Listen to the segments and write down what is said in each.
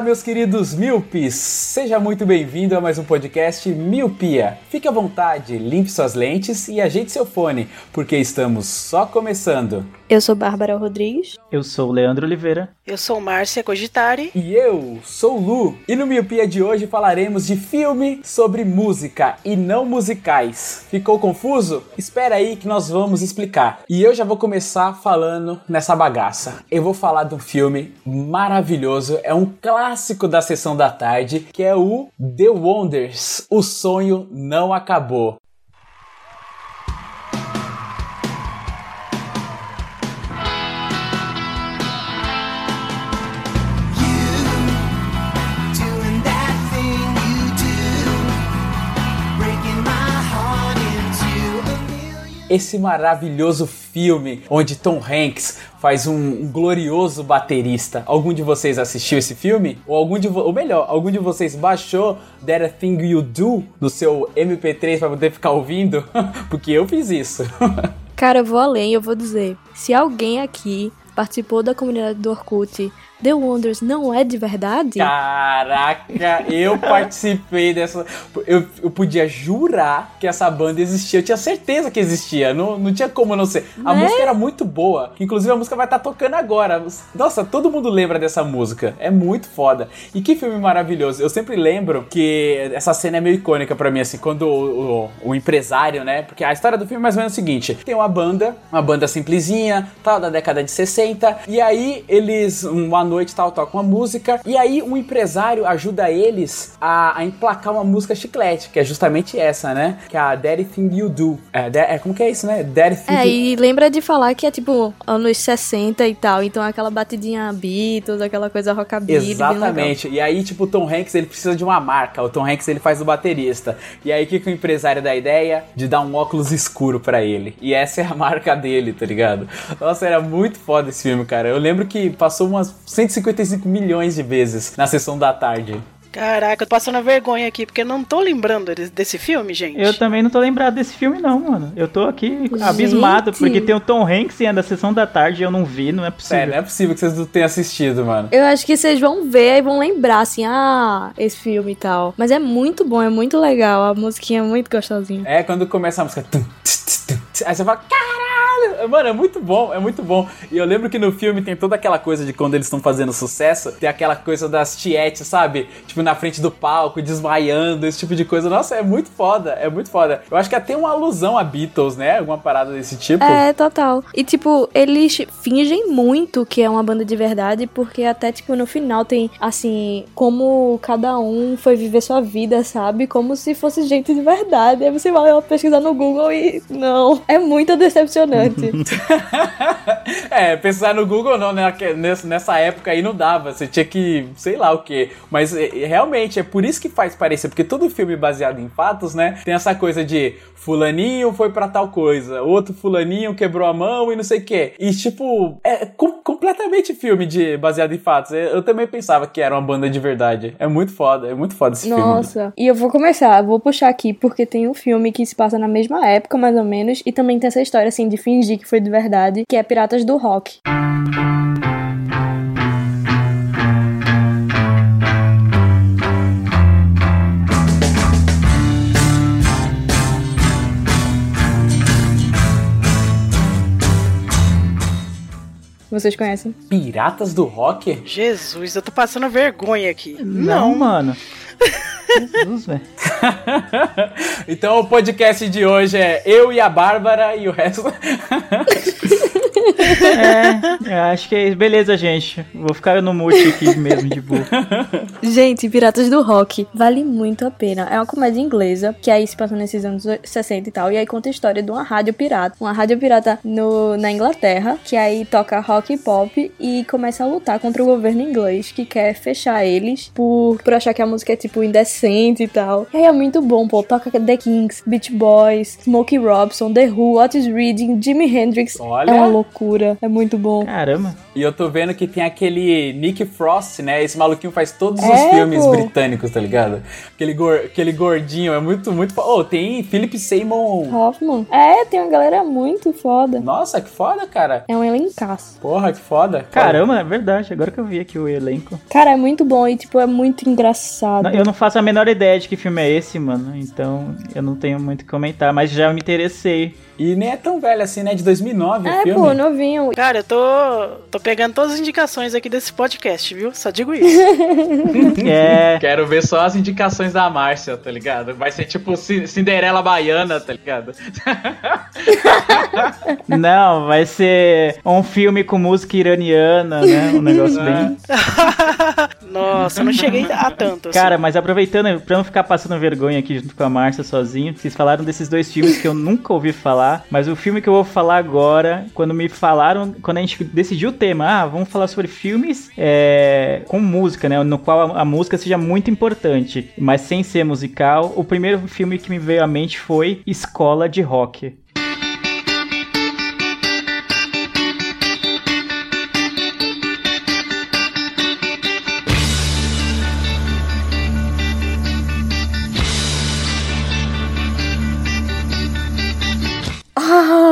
Meus queridos míopes! Seja muito bem-vindo a mais um podcast Miopia. Fique à vontade, limpe suas lentes e ajeite seu fone, porque estamos só começando. Eu sou Bárbara Rodrigues. Eu sou o Leandro Oliveira. Eu sou Márcia Cogitari. E eu sou o Lu, e no Miopia de hoje falaremos de filme sobre música e não musicais. Ficou confuso? Espera aí que nós vamos explicar. E eu já vou começar falando nessa bagaça. Eu vou falar de um filme maravilhoso, é um clássico da sessão da tarde, que é o The Wonders. O sonho não acabou. Esse maravilhoso filme onde Tom Hanks faz um, um glorioso baterista. Algum de vocês assistiu esse filme? Ou algum de ou melhor, algum de vocês baixou That Thing You Do no seu MP3 para poder ficar ouvindo? Porque eu fiz isso. Cara, eu vou além, eu vou dizer. Se alguém aqui participou da comunidade do Orkut, The Wonders não é de verdade? Caraca, eu participei dessa. Eu, eu podia jurar que essa banda existia. Eu tinha certeza que existia. Não, não tinha como não ser. A Né? música era muito boa. Inclusive a música vai estar tocando agora. Nossa, todo mundo lembra dessa música. É muito foda. E que filme maravilhoso. Eu sempre lembro que essa cena é meio icônica pra mim, assim, quando o, o- o empresário, né? Porque a história do filme é mais ou menos o seguinte: tem uma banda, uma banda simplesinha, tal, da década de 60. E aí eles, uma noite tal, tocam uma música. E aí um empresário ajuda eles a, a emplacar uma música chiclete, que é justamente essa, né? Que é a Daddy Thing You Do. É, da- é, como que é isso, né? Daddy Thing É, e lembra de falar que é tipo anos 60 e tal, então é aquela batidinha Beatles, aquela coisa rockabilly. Exatamente. E aí, tipo, o Tom Hanks, ele precisa de uma marca. O Tom Hanks, ele faz o baterista. E aí, o que, que o empresário dá a ideia? De dar um óculos escuro pra ele. E essa é a marca dele, tá ligado? Nossa, era muito foda esse filme, cara. Eu lembro que passou umas 155 milhões de vezes na sessão da tarde. Caraca, eu tô passando vergonha aqui, porque eu não tô lembrando de- desse filme, gente. Eu também não tô lembrado desse filme, não, mano. Eu tô aqui abismado, Gente. porque tem o Tom Hanks e é da sessão da tarde e eu não vi, não é possível. Sério, não é possível que vocês não tenham assistido, mano. Eu acho que vocês vão ver e vão lembrar, assim, ah, esse filme e tal. Mas é muito bom, é muito legal. A musiquinha é muito gostosinha. É quando começa a música. Aí você fala, caralho! Mano, é muito bom, é muito bom. E eu lembro que no filme tem toda aquela coisa de quando eles estão fazendo sucesso, tem aquela coisa das tietes, sabe? Tipo, na frente do palco, desmaiando, esse tipo de coisa. Nossa, é muito foda, é muito foda. Eu acho que até uma alusão a Beatles, né? Alguma parada desse tipo. É, total. E, tipo, eles fingem muito que é uma banda de verdade, porque até, tipo, no final tem, assim, como cada um foi viver sua vida, sabe? Como se fosse gente de verdade. Aí você vai pesquisar no Google e não. É muito decepcionante. é, pensar no Google não, né? Nessa- época aí não dava. Você tinha que, sei lá o que. Mas é, é, realmente, é por isso que faz parecer. Porque todo filme baseado em fatos, né? Tem essa coisa de fulaninho foi pra tal coisa, outro fulaninho quebrou a mão e não sei o que. E tipo, é com- completamente filme de baseado em fatos. Eu, eu também pensava que era uma banda de verdade. É muito foda, é muito foda esse filme. Nossa. E eu vou começar, vou puxar aqui, porque tem um filme que se passa na mesma época, mais ou menos, e também tem essa história, assim, de fingir que foi de verdade, que é Piratas do Rock. Vocês conhecem? Piratas do Rock? Jesus, eu tô passando vergonha aqui. Não, mano. Jesus, velho. então o podcast de hoje é eu e a Bárbara e o resto. É, eu acho que é isso. Beleza, gente. Vou ficar no mute aqui mesmo, de boa. Gente, Piratas do Rock vale muito a pena. É uma comédia inglesa que aí se passa nesses anos 60 e tal. E aí conta a história de uma rádio pirata. Uma rádio pirata no, na Inglaterra, que aí toca rock e pop e começa a lutar contra o governo inglês que quer fechar eles por, por achar que a música é tipo indecente e tal. E aí é muito bom, pô. Toca The Kings, Beach Boys, Smokey Robinson, The Who, Otis Reading, Jimi Hendrix. Olha. É uma loucura. É muito bom. Caramba. E eu tô vendo que tem aquele Nick Frost, né? Esse maluquinho faz todos os É, filmes pô. britânicos, tá ligado? Aquele, gor- aquele gordinho, é muito, muito. Oh, tem Philip Seymour. Hoffman. É, tem uma galera muito foda. Nossa, que foda, cara. É um elencaço. Porra, que foda. Caramba, é verdade. Agora que eu vi aqui o elenco. Cara, é muito bom e, tipo, é muito engraçado. Não, Eu não faço a menor ideia de que filme é esse, mano. Então eu não tenho muito o que comentar, mas já me interessei. E nem é tão velho assim, né? De 2009 o É, filme. pô, novinho. Cara, eu tô, tô pegando todas as indicações aqui desse podcast, viu? Só digo isso. É. Quero ver só as indicações da Márcia, tá ligado? Vai ser tipo Ci- Cinderela Baiana, tá ligado? Não, vai ser um filme com música iraniana, né? Um negócio bem. Nossa, eu não cheguei a tanto. assim. Cara, mas aproveitando, pra não ficar passando vergonha aqui junto com a Márcia sozinho, vocês falaram desses dois filmes que eu nunca ouvi falar, mas o filme que eu vou falar agora, quando me falaram, quando a gente decidiu o tema, ah, vamos falar sobre filmes é, com música, né? No qual a, a música seja muito importante, mas sem ser musical, o primeiro filme que me veio à mente foi Escola de Rock.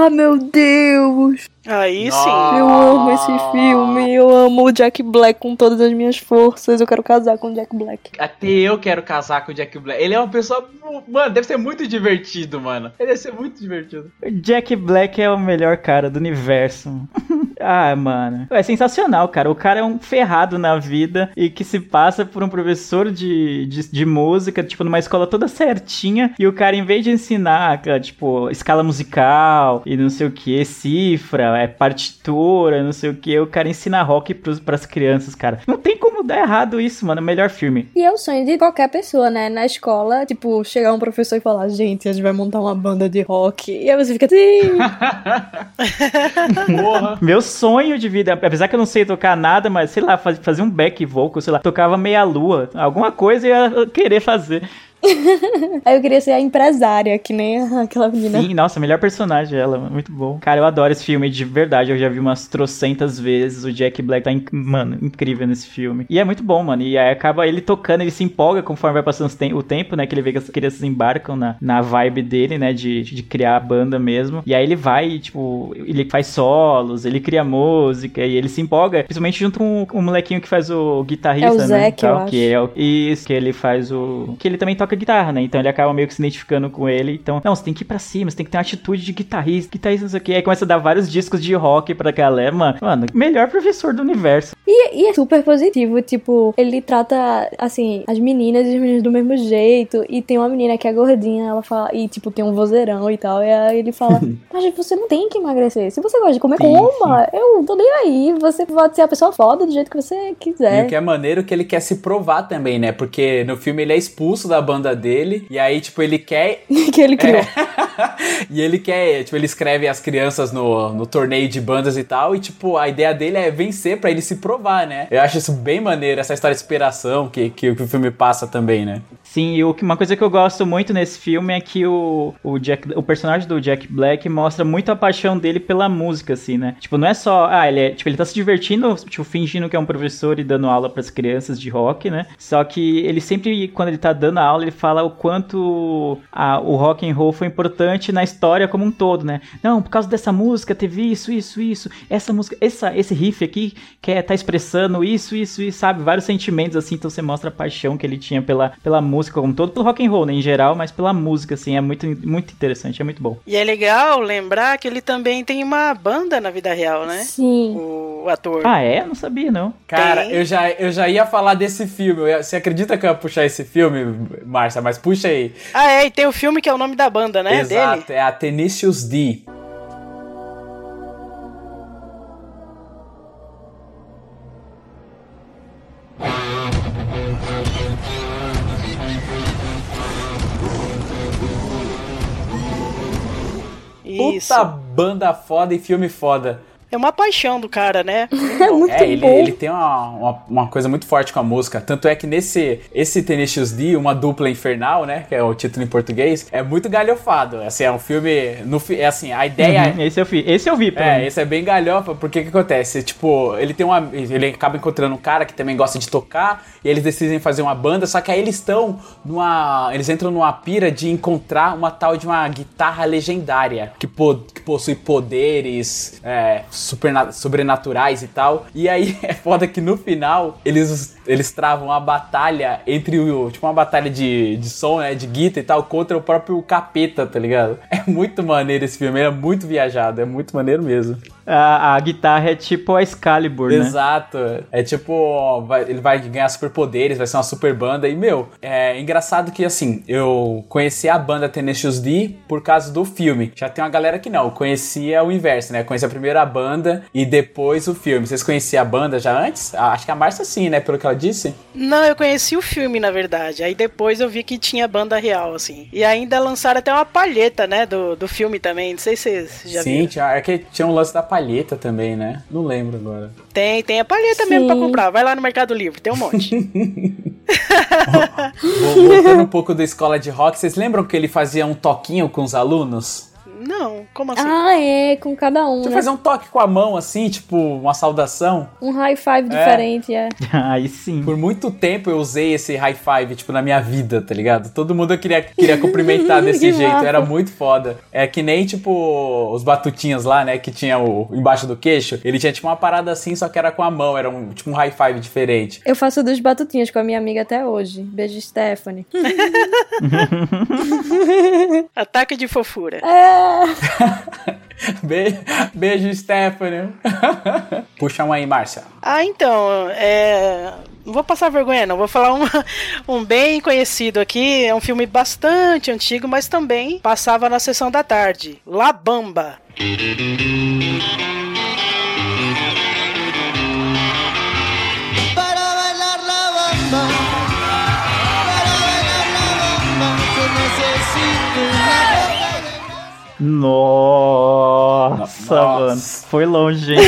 Ah, meu Deus! Aí Nossa. sim. Eu amo esse filme. Eu amo o Jack Black com todas as minhas forças. Eu quero casar com o Jack Black. Até eu quero casar com o Jack Black. Ele é uma pessoa. Mano, deve ser muito divertido, mano. Ele deve ser muito divertido. O Jack Black é o melhor cara do universo. ah, mano. É sensacional, cara. O cara é um ferrado na vida e que se passa por um professor de, de, de música, tipo, numa escola toda certinha. E o cara, em vez de ensinar, cara, tipo, escala musical e não sei o que, cifra, é partitura, não sei o que, o cara ensina rock pros, pras crianças, cara. Não tem como dar errado isso, mano. É o melhor filme. E é o sonho de qualquer pessoa, né? Na escola, tipo, chegar um professor e falar: gente, a gente vai montar uma banda de rock. E aí você fica assim. Porra. Meu sonho de vida, apesar que eu não sei tocar nada, mas sei lá, faz- fazer um back vocal, sei lá, tocava meia lua, alguma coisa eu ia querer fazer. aí eu queria ser a empresária, que nem aquela menina. Sim, nossa, melhor personagem ela, muito bom. Cara, eu adoro esse filme, de verdade, eu já vi umas trocentas vezes, o Jack Black tá, inc- mano, incrível nesse filme. E é muito bom, mano, e aí acaba ele tocando, ele se empolga conforme vai passando o tempo, né, que ele vê que as crianças embarcam na, na vibe dele, né, de, de criar a banda mesmo. E aí ele vai, tipo, ele faz solos, ele cria música, e ele se empolga, principalmente junto com o molequinho que faz o guitarrista, É o né, Zac, e tal, que é o, isso, que ele faz o... que ele também toca guitarra, né, então ele acaba meio que se identificando com ele, então, não, você tem que ir pra cima, você tem que ter uma atitude de guitarrista, guitarrista não sei o que, aí começa a dar vários discos de rock pra galera, mano, mano, melhor professor do universo. E, e é super positivo, tipo, ele trata, assim, as meninas e os meninos do mesmo jeito. E tem uma menina que é gordinha, ela fala, e tipo, tem um vozeirão e tal. E aí ele fala, mas você não tem que emagrecer. Se você gosta de comer, Sim, coma. Eu tô nem aí. Você pode ser a pessoa foda do jeito que você E quiser. o que é maneiro é que ele quer se provar também, né? Porque no filme ele é expulso da banda dele. E aí, tipo, ele quer. que ele criou. e ele quer, tipo, ele escreve as crianças no, no torneio de bandas e tal. E, tipo, a ideia dele é vencer pra ele se provar, né? Eu acho isso bem maneiro, essa história de inspiração que, que, que o filme passa também, né? Sim, e uma coisa que eu gosto muito nesse filme é que o, o, Jack, o personagem do Jack Black mostra muito a paixão dele pela música, assim, né? Tipo, não é só, ah, ele é, tipo, ele tá se divertindo, tipo, fingindo que é um professor e dando aula pras crianças de rock, né? Só que ele sempre, quando ele tá dando aula, ele fala o quanto a, o rock and roll foi importante na história como um todo, né? Não, por causa dessa música teve isso, isso, isso, essa música, essa, esse riff aqui que é, tá expressando isso, isso, isso, sabe? Vários sentimentos, assim, então você mostra a paixão que ele tinha pela, pela música como um todo, pelo rock and roll, né, em geral, mas pela música, assim, é muito, muito interessante, é muito bom. E é legal lembrar que ele também tem uma banda na vida real, né? Sim. O ator. Ah, é? Não sabia, não. Cara, Tem. eu já, eu já ia falar desse filme. Eu ia- Você acredita que eu ia puxar esse filme, Márcia? Mas puxa aí. Ah, é, e tem o filme que é o nome da banda, né? Exato, Dele. é a Tenacious D. Isso. puta banda foda e filme foda. É uma paixão do cara, né? É muito é, ele, bom. ele tem uma, uma, uma coisa muito forte com a música. Tanto é que nesse esse Tenacious D, uma dupla infernal, né? Que é o título em português, é muito galhofado. Assim, é um filme. No, fi- é assim, a ideia Uhum, esse eu vi, esse eu vi. pelo É, menos. esse é bem galhofa, porque o que acontece? Tipo, ele tem uma. Ele acaba encontrando um cara que também gosta de tocar, e eles decidem fazer uma banda, só que aí eles estão numa. Eles entram numa pira de encontrar uma tal de uma guitarra legendária, que, po- que possui poderes é, sobrenaturais e tal. E aí é foda que no final eles, eles travam uma batalha entre o. Tipo, uma batalha de, de som, né? De guitarra e tal, contra o próprio capeta, tá ligado? É muito maneiro esse filme, é muito viajado, é muito maneiro mesmo. A, a guitarra é tipo a Excalibur, né? Exato. É tipo, ó, vai- ele vai ganhar superpoderes, vai ser uma super banda. E, meu, é engraçado que, assim, eu conheci a banda Tenacious D por causa do filme. Já tem uma galera que não, conhecia o inverso, né? Conhecia primeiro a banda e depois o filme. Vocês conheciam a banda já antes? Ah, Acho que a Márcia sim, né? Pelo que ela disse. Não, eu conheci o filme, na verdade. Aí depois eu vi que tinha banda real, assim. E ainda lançaram até uma palheta, né, do, do filme também. Não sei se vocês já sim, viram. tinha, é que tinha um lance da palheta também, né? Não lembro agora. Tem, tem a palheta mesmo pra Sim. comprar. Vai lá no Mercado Livre, tem um monte. Vol- Voltando um pouco da escola de rock, vocês lembram que ele fazia um toquinho com os alunos? Não, como assim? Ah, é, com cada um, Você né? fazer um toque com a mão, assim, tipo, uma saudação. Um high five diferente, é. Aí sim. Por muito tempo eu usei esse high five, tipo, na minha vida, tá ligado? Todo mundo eu queria, queria cumprimentar desse jeito, massa. era muito foda. É que nem, tipo, os batutinhas lá, né, que tinha o embaixo do queixo. Ele tinha, tipo, uma parada assim, só que era com a mão, era um, tipo, um high five diferente. Eu faço dos batutinhas com a minha amiga até hoje. Beijo, Stephanie. Ataque de fofura. É. Be- Beijo, Stephanie. Puxa um aí, Márcia. Ah, então, é... Não vou passar vergonha, não. Vou falar um, um bem conhecido aqui. É um filme bastante antigo, mas também passava na sessão da tarde. La Bamba. Nossa, Nossa. mano. Foi longe, hein?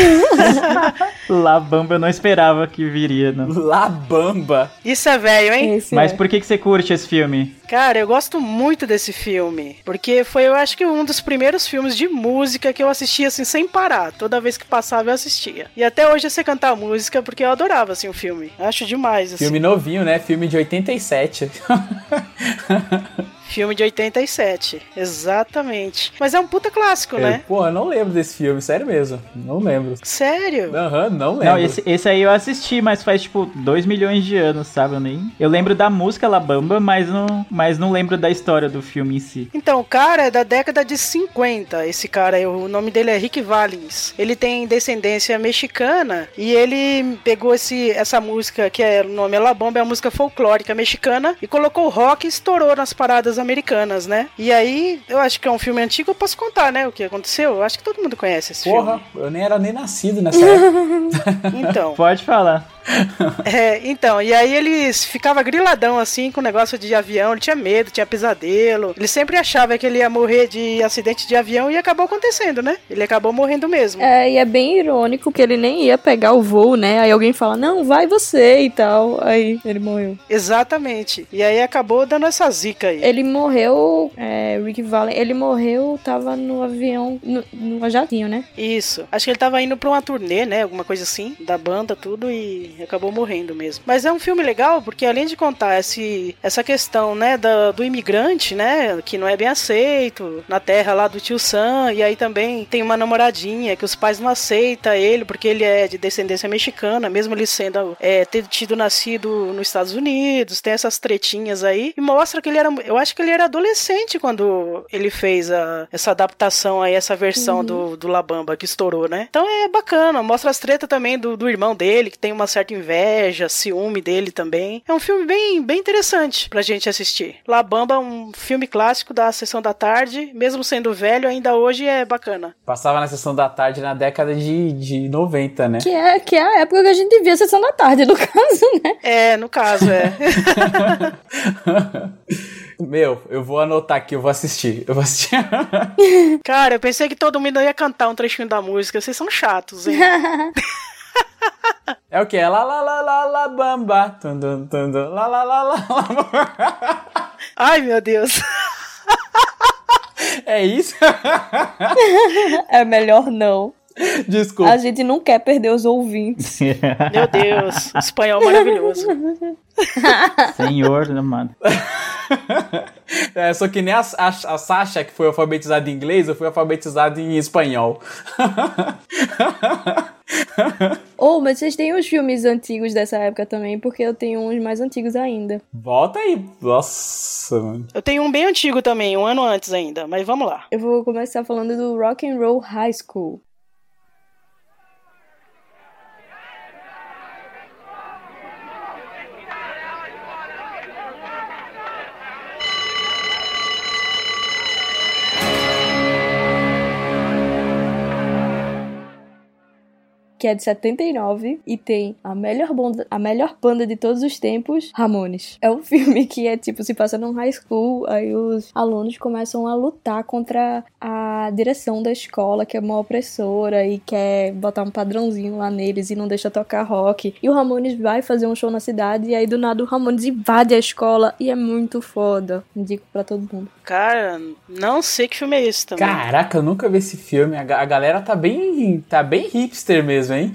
Labamba eu não esperava que viria, não. Labamba. Isso é velho, hein? Esse Mas é. por que, que você curte esse filme? Cara, eu gosto muito desse filme. Porque foi, eu acho que um dos primeiros filmes de música que eu assistia assim sem parar. Toda vez que passava eu assistia. E até hoje eu sei cantar música porque eu adorava assim o filme. Acho demais assim. Filme novinho, né? Filme de 87. Filme de 87. Exatamente. Mas é um puta clássico, É, né? Pô, eu não lembro desse filme, sério mesmo. Não lembro. Sério? Aham, não lembro. Não, esse, esse aí eu assisti, mas faz tipo 2 milhões de anos, sabe? Eu, nem... eu lembro da música Labamba, mas não, mas não lembro da história do filme em si. Então, o cara é da década de 50. Esse cara, o nome dele é Rick Valens. Ele tem descendência mexicana e ele pegou esse, essa música, que é o nome é La Bomba, é uma música folclórica mexicana, e colocou rock e estourou nas paradas americanas, né? E aí, eu acho que é um filme antigo, eu posso contar, né? O que aconteceu? Eu acho que todo mundo conhece esse Porra, eu nem era nem nascido nessa época. filme. Então. Pode falar. É, então, e aí eles ficava griladão assim com o negócio de avião, ele tinha medo, tinha pesadelo. Ele sempre achava que ele ia morrer de acidente de avião e acabou acontecendo, né? Ele acabou morrendo mesmo. É, e é bem irônico que ele nem ia pegar o voo, né? Aí alguém fala, não, vai você e tal. Aí ele morreu. Exatamente. E aí acabou dando essa zica aí. Ele morreu, é, Rick Valens, ele morreu, tava no avião, no, no jatinho, né? Isso. Acho que ele tava indo pra uma turnê, né? Alguma coisa assim, da banda, tudo, e acabou morrendo mesmo. Mas é um filme legal, porque além de contar esse, essa questão, né, da- do imigrante, né, que não é bem aceito na terra lá do tio Sam, e aí também tem uma namoradinha que os pais não aceitam ele, porque ele é de descendência mexicana, mesmo ele sendo, é, ter tido nascido nos Estados Unidos, tem essas tretinhas aí, e mostra que ele era, eu acho que ele era adolescente quando ele fez a, essa adaptação aí, essa versão do, do Labamba que estourou, né? Então é bacana, mostra as tretas também do, do irmão dele, que tem uma certa certa inveja, ciúme dele também. É um filme bem, bem interessante pra gente assistir. La Bamba é um filme clássico da sessão da tarde, mesmo sendo velho, ainda hoje é bacana. Passava na sessão da tarde na década de, de 90, né? Que é, que é a época que a gente via a sessão da tarde, no caso, né? É, no caso, é. Meu, eu vou anotar aqui, eu vou assistir. Eu vou assistir. Cara, eu pensei que todo mundo ia cantar um trechinho da música. Vocês são chatos, hein? É o que? É lá lá lá lá lá bamba. Tum, tum, tum, tum, lá lá lá lá lá. Ai, meu Deus. É isso? É melhor não. Desculpa. A gente não quer perder os ouvintes. Meu Deus. Espanhol maravilhoso. Senhor amado. É, só que nem a, a, a Sasha, que foi alfabetizada em inglês, eu fui alfabetizado em espanhol. Ou, mas vocês têm os filmes antigos dessa época também, porque eu tenho uns mais antigos ainda. Volta aí. Nossa, mano. Eu tenho um bem antigo também, um ano antes ainda, mas vamos lá. Eu vou começar falando do Rock and Roll High School. Que é de 79 e tem a melhor banda, a melhor banda de todos os tempos, Ramones. É um filme que é tipo se passa num high school, aí os alunos começam a lutar contra a direção da escola, que é uma opressora e quer botar um padrãozinho lá neles e não deixa tocar rock. E o Ramones vai fazer um show na cidade e aí do nada o Ramones invade a escola e é muito foda. Indico pra todo mundo. Cara, não sei que filme é esse também. Caraca, eu nunca vi esse filme. A galera tá bem, tá bem hipster mesmo, hein?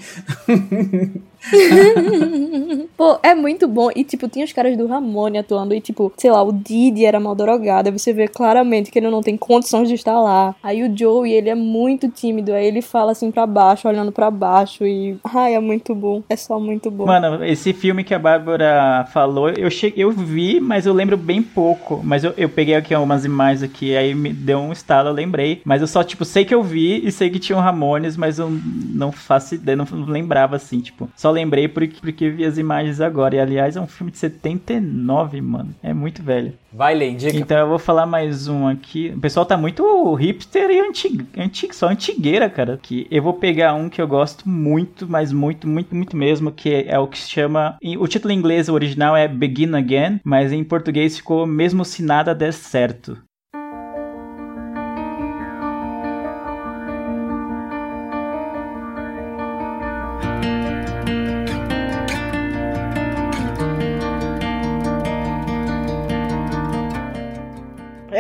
Pô, é muito bom. E, tipo, tinha os caras do Ramone atuando. E, tipo, sei lá, o Didi era mal drogado. Você vê claramente que ele não tem condições de estar lá. Aí o Joey, ele é muito tímido. Aí ele fala assim pra baixo, olhando pra baixo. E. Ai, é muito bom. É só muito bom. Mano, esse filme que a Bárbara falou, eu cheguei, eu vi, mas eu lembro bem pouco. Mas eu, eu peguei aqui umas imagens aqui, aí me deu um estalo, eu lembrei. Mas eu só, tipo, sei que eu vi e sei que tinha o Ramones, mas eu não faço ideia, não lembrava assim, tipo. Só lembrei porque, porque vi as imagens agora. E aliás, é um filme de 79, mano. É muito velho. Vai, Lê, indica. Então eu vou falar mais um aqui. O pessoal tá muito hipster e antigo, antigo só antigueira, cara. Que eu vou pegar um que eu gosto muito, mas muito, muito, muito mesmo, que é o que se chama. O título em inglês o original é Begin Again, mas em português ficou Mesmo se nada der certo.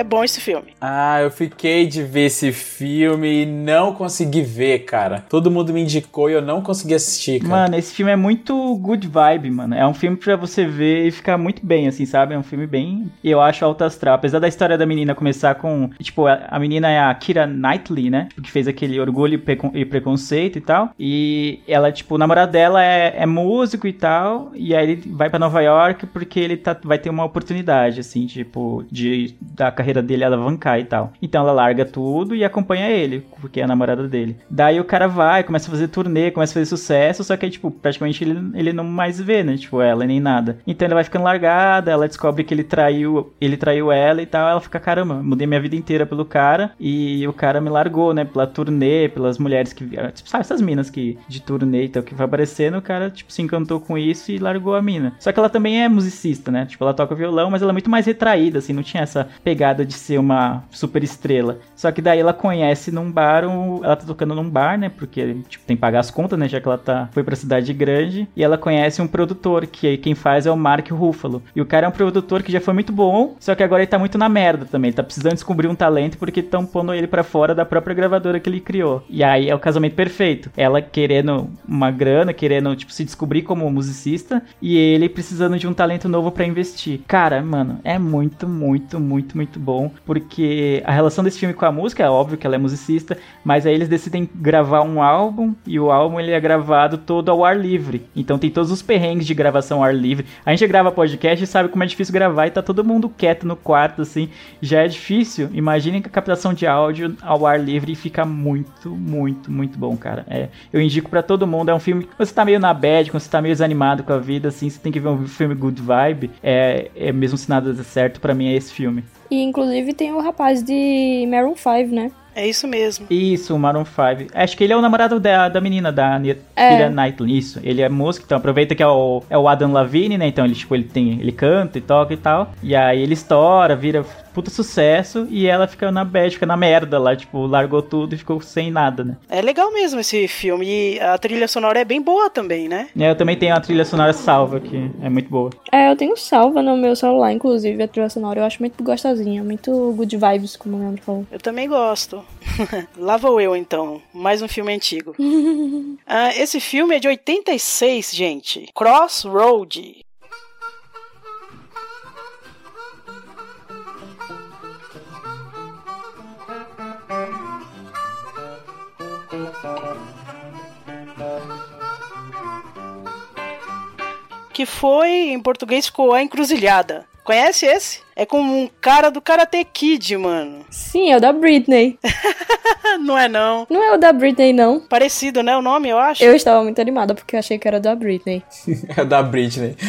É bom esse filme. Ah, eu fiquei de ver esse filme e não consegui ver, cara. Todo mundo me indicou e eu não consegui assistir, cara. Mano, esse filme é muito good vibe, mano. É um filme pra você ver e ficar muito bem, assim, sabe? É um filme bem. Eu acho alto astral. Apesar da história da menina começar com. Tipo, a menina é a Kira Knightley, né? Tipo, Que fez aquele orgulho e Precon- preconceito e tal. E ela, tipo, o namorado dela é, é músico e tal. E aí ele vai pra Nova York porque ele tá, vai ter uma oportunidade, assim, tipo, de da carreira dele alavancar e tal. Então ela larga tudo e acompanha ele, porque é a namorada dele. Daí o cara vai, começa a fazer turnê, começa a fazer sucesso, só que aí, tipo, praticamente ele, ele não mais vê, né? Tipo, ela nem nada. Então ela vai ficando largada, ela descobre que ele traiu, ele traiu ela e tal, ela fica, caramba, mudei minha vida inteira pelo cara e o cara me largou, né? Pela turnê, pelas mulheres que, tipo, sabe, essas minas que de turnê e tal, que vai aparecendo, o cara, tipo, se encantou com isso e largou a mina. Só que ela também é musicista, né? Tipo, ela toca violão, mas ela é muito mais retraída, assim, não tinha essa pegada de ser uma super estrela. Só que daí ela conhece num bar, um- ela tá tocando num bar, né? Porque, tipo, tem que pagar as contas, né? Já que ela tá, foi pra cidade grande. E ela conhece um produtor, que aí quem faz é o Mark Ruffalo. E o cara é um produtor que já foi muito bom, só que agora ele tá muito na merda também. Ele tá precisando descobrir um talento porque estão pondo ele pra fora da própria gravadora que ele criou. E aí é o casamento perfeito. Ela querendo uma grana, querendo, tipo, se descobrir como musicista. E ele precisando de um talento novo pra investir. Cara, mano, é muito, muito, muito, muito bom. Bom, porque a relação desse filme com a música, é óbvio que ela é musicista, mas aí eles decidem gravar um álbum e o álbum ele é gravado todo ao ar livre. Então tem todos os perrengues de gravação ao ar livre. A gente grava podcast e sabe como é difícil gravar e tá todo mundo quieto no quarto, assim. Já é difícil. Imaginem que a captação de áudio ao ar livre fica muito, muito, muito bom, cara. É, eu indico pra todo mundo. É um filme que você tá meio na bad, quando você tá meio desanimado com a vida, assim, você tem que ver um filme good vibe. É, é mesmo se nada der certo, pra mim é esse filme. E inclusive tem o rapaz de Maroon 5, né? É isso mesmo. Isso, o Maroon 5. Acho que ele é o namorado da, da menina, da Ni- É. Knightley. Isso, ele é músico, então aproveita que é o, é o Adam Lavigne, né? Então ele, tipo, ele tem. Ele canta e toca e tal. E aí ele estoura, vira puta sucesso. E ela fica na bad, fica na merda lá, tipo, largou tudo e ficou sem nada, né? É legal mesmo esse filme. E a trilha sonora é bem boa também, né? Aí eu também tenho a trilha sonora salva, que é muito boa. É, eu tenho salva no meu celular, inclusive, a trilha sonora. Eu acho muito gostosinha, muito good vibes, como o Leandro falou. Eu também gosto. Lá vou eu, então. Mais um filme antigo. Ah, esse filme é de 86, gente. Crossroad. Que foi, em português, ficou A Encruzilhada. Conhece esse? É com um cara do Karate Kid, mano. Sim, é o da Britney. Não é não. Não é o da Britney, não. Parecido, né? O nome, eu acho. Eu estava muito animada porque eu achei que era da Britney. É o da Britney.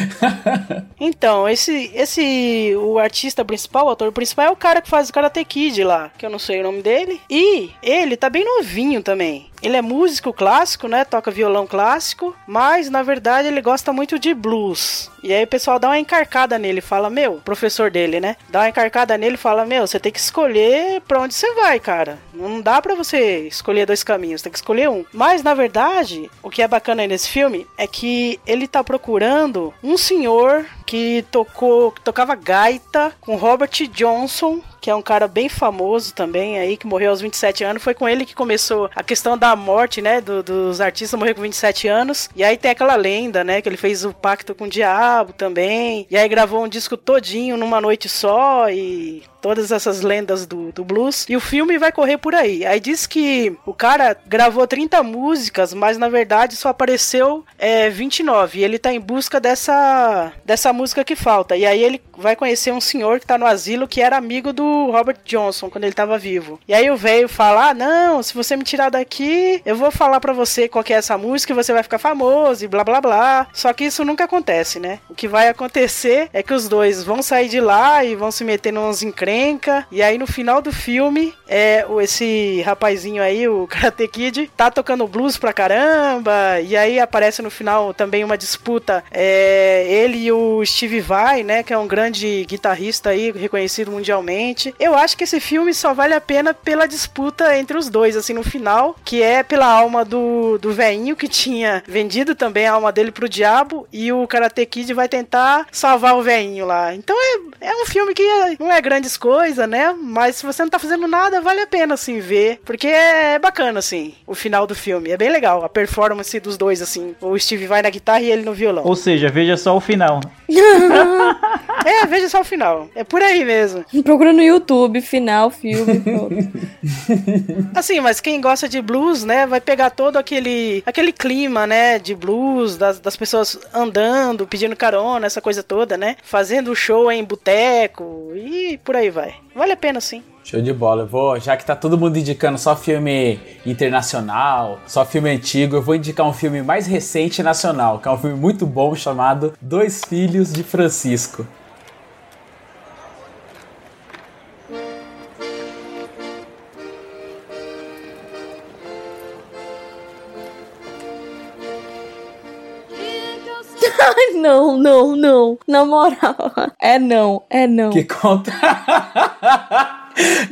Então, esse, esse, o artista principal, o ator principal, é o cara que faz o Karate Kid lá, que eu não sei o nome dele. E ele tá bem novinho também. Ele é músico clássico, né? Toca violão clássico, mas na verdade ele gosta muito de blues. E aí o pessoal dá uma encarcada nele, fala: Meu, professor dele, né? Dá uma encarcada nele e fala: Meu, você tem que escolher pra onde você vai, cara. Não dá pra você escolher dois caminhos, tem que escolher um. Mas na verdade, o que é bacana aí nesse filme é que ele tá procurando um senhor que tocou, que tocava gaita com Robert Johnson, que é um cara bem famoso também aí, que morreu aos 27 anos. Foi com ele que começou a questão da morte, né, do- dos artistas morrer com 27 anos. E aí tem aquela lenda, né, que ele fez o pacto com o diabo também. E aí gravou um disco todinho numa noite só e todas essas lendas do, do blues. E o filme vai correr por aí. Aí diz que o cara gravou 30 músicas, mas na verdade só apareceu é, 29. E ele tá em busca dessa, dessa música que falta. E aí ele vai conhecer um senhor que tá no asilo que era amigo do Robert Johnson quando ele tava vivo. E aí o velho fala: Ah, não, se você me tirar daqui, eu vou falar pra você qual que é essa música e você vai ficar famoso e blá blá blá. Só que isso nunca acontece, né? O que vai acontecer é que os dois vão sair de lá e vão se meter nos encrenca. E aí no final do filme, é esse rapazinho aí, o Karate Kid, tá tocando blues pra caramba. E aí aparece no final também uma disputa. É, ele e o Steve Vai, né? Que é um grande guitarrista aí, reconhecido mundialmente. Eu acho que esse filme só vale a pena pela disputa entre os dois, assim, no final, que é pela alma do, do velhinho que tinha vendido também a alma dele pro diabo. E o Karate Kid vai tentar salvar o velhinho lá. Então é, é um filme que é- não é grandes coisas, né? Mas se você não tá fazendo nada, vale a pena, assim, ver. Porque é bacana, assim, o final do filme. É bem legal, a performance dos dois, assim. O Steve vai na guitarra e ele no violão. Ou seja, veja só o final. É, veja só o final. É por aí mesmo. Procura no YouTube, final, filme. Assim, mas quem gosta de blues, né, vai pegar todo aquele, aquele clima, né, de blues, das, das pessoas andando, pedindo carona, essa coisa toda, né, fazendo show em boteco e por aí vai. Vale a pena, sim. Show de bola. Eu vou, já que tá todo mundo indicando só filme internacional, só filme antigo, eu vou indicar um filme mais recente nacional, que é um filme muito bom chamado Dois Filhos de Francisco. Ai, não, não, não. Na moral. É não, é não. Que conta.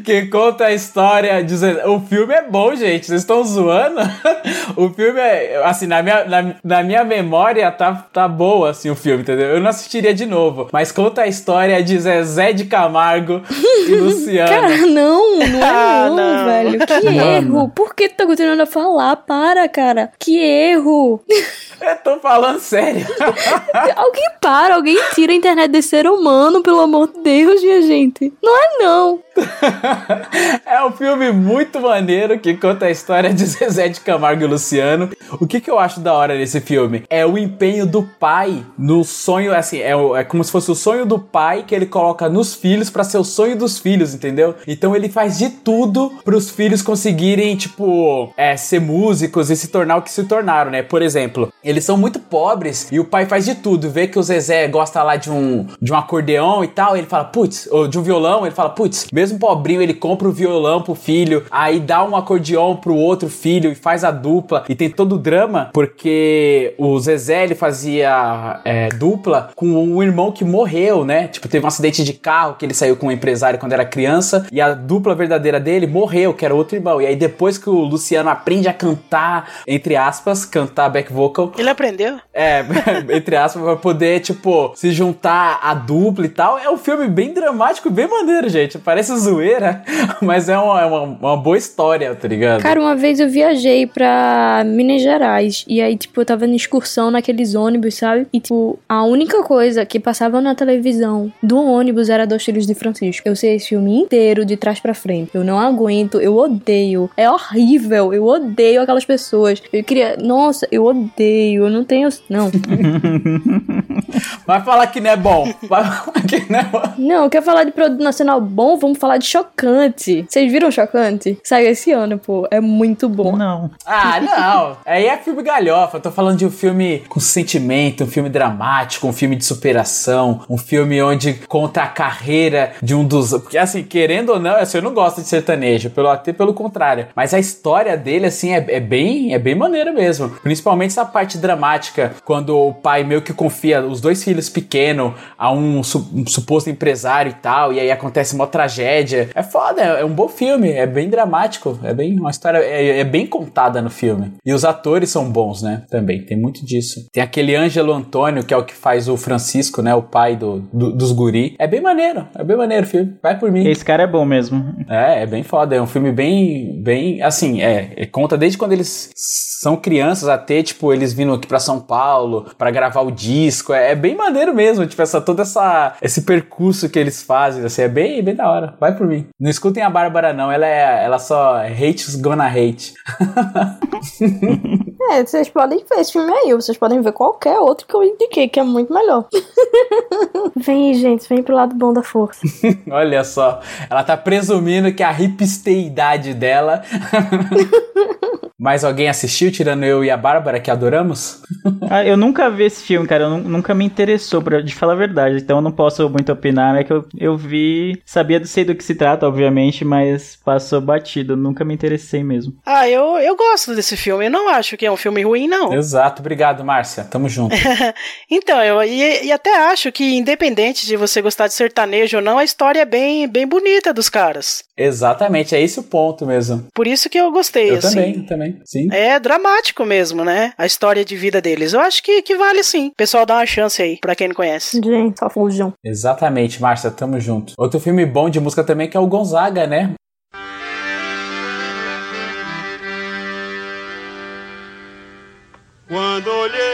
que conta a história de Zezé. O filme é bom, gente. Vocês estão zoando? o filme é. Assim, na minha, na, na minha memória tá, tá boa, assim, o filme, entendeu? Eu não assistiria de novo. Mas conta a história de Zezé de Camargo e Luciano. Cara, não, não é Ah, não, não. velho. Que Mano. erro. Por que tu tá continuando a falar? Para, cara. Que erro. Eu tô falando sério. alguém para, alguém tira a internet desse ser humano, pelo amor de Deus, minha gente. Não é não. É um filme muito maneiro que conta a história de Zezé de Camargo e Luciano. O que, que eu acho da hora nesse filme? É o empenho do pai no sonho, assim, é, é como se fosse o sonho do pai que ele coloca nos filhos pra ser o sonho dos filhos, entendeu? Então ele faz de tudo pros filhos conseguirem, tipo, é, ser músicos e se tornar o que se tornaram, né? Por exemplo, eles são muito pobres e o pai faz de tudo. Vê que o Zezé gosta lá de um, de um acordeão e tal, ele fala, putz, ou de um violão, ele fala, putz, mesmo pobrinho, ele compra o violão pro filho, aí dá um acordeão pro outro filho e faz a dupla. E tem todo o drama, porque o Zezé, ele fazia é, dupla com um irmão que morreu, né? Tipo, teve um acidente de carro que ele saiu com um empresário quando era criança, e a dupla verdadeira dele morreu, que era outro irmão. E aí depois que o Luciano aprende a cantar, entre aspas, cantar back vocal, Ele aprendeu? é, entre aspas, pra poder, tipo, se juntar a dupla e tal. É um filme bem dramático, bem maneiro, gente. Parece zoeira, mas é uma, é uma, uma boa história, tá ligado? Cara, uma vez eu viajei pra Minas Gerais. E aí, tipo, eu tava em excursão naqueles ônibus, sabe? E, tipo, a única coisa que passava na televisão do ônibus era Dois Filhos de Francisco. Eu sei esse filme inteiro, de trás pra frente. Eu não aguento, eu odeio. É horrível, eu odeio aquelas pessoas. Eu queria. Nossa, eu odeio, eu não tenho. Não. Vai falar que não é bom. Vai falar que não é bom. Não, quer falar de produto nacional bom? Vamos falar de Chocante. Vocês viram Chocante? Saiu esse ano, pô. É muito bom. Não. Ah, não. Aí é filme galhofa. Eu tô falando de um filme com sentimento, um filme dramático, um filme de superação, um filme onde conta a carreira de um dos. Porque, assim, querendo ou não, assim, eu não gosto de sertanejo, pelo, até pelo contrário. Mas a história dele, assim, é, é bem é bem maneira mesmo. Principalmente essa parte dramática, quando o pai meio que confia os dois filhos pequenos a um, su- um suposto empresário e tal, e aí acontece uma tragédia. É foda, é, é um bom filme, é bem dramático, é bem uma história, é, é bem contada no filme. E os atores são bons, né? Também, tem muito disso. Tem aquele Ângelo Antônio, que é o que faz o Francisco, né? O pai do, do- dos guri. É bem maneiro, é bem maneiro o filme. Vai por mim. Esse cara é bom mesmo. É, é bem foda. É um filme bem, bem, assim, é, é, conta desde quando eles são crianças até, tipo, eles vindo aqui pra São Paulo pra gravar o disco. É, é bem maneiro mesmo, tipo, essa, todo essa, esse percurso que eles fazem, assim, é bem, bem da hora. Vai por mim. Não escutem a Bárbara, não. Ela é, ela só hates gonna hate. É, vocês podem ver esse filme aí, vocês podem ver qualquer outro que eu indiquei, que é muito melhor. vem, gente, vem pro lado bom da força. Olha só. Ela tá presumindo que a hipsteidade dela. Mais alguém assistiu, tirando eu e a Bárbara, que adoramos? Ah, eu nunca vi esse filme, cara. Eu nu- nunca me interessou, pra, de falar a verdade. Então eu não posso muito opinar. É que eu, eu vi, sabia do sei do que se trata, obviamente, mas passou batido. Nunca me interessei mesmo. Ah, eu, eu gosto desse filme. Eu não acho que é um filme ruim, não. Exato, obrigado, Márcia. Tamo junto. Então, eu e, e até acho que, independente de você gostar de sertanejo ou não, a história é bem, bem bonita dos caras. Exatamente, é esse o ponto mesmo. Por isso que eu gostei, Eu assim. também, eu também. Sim. É dramático mesmo, né? A história de vida deles. Eu acho que, que vale sim. O pessoal dá uma chance aí, pra quem não conhece. Gente, só fujam. Exatamente, Márcia, tamo junto. Outro filme bom de música também que é o Gonzaga, né? Quando olhei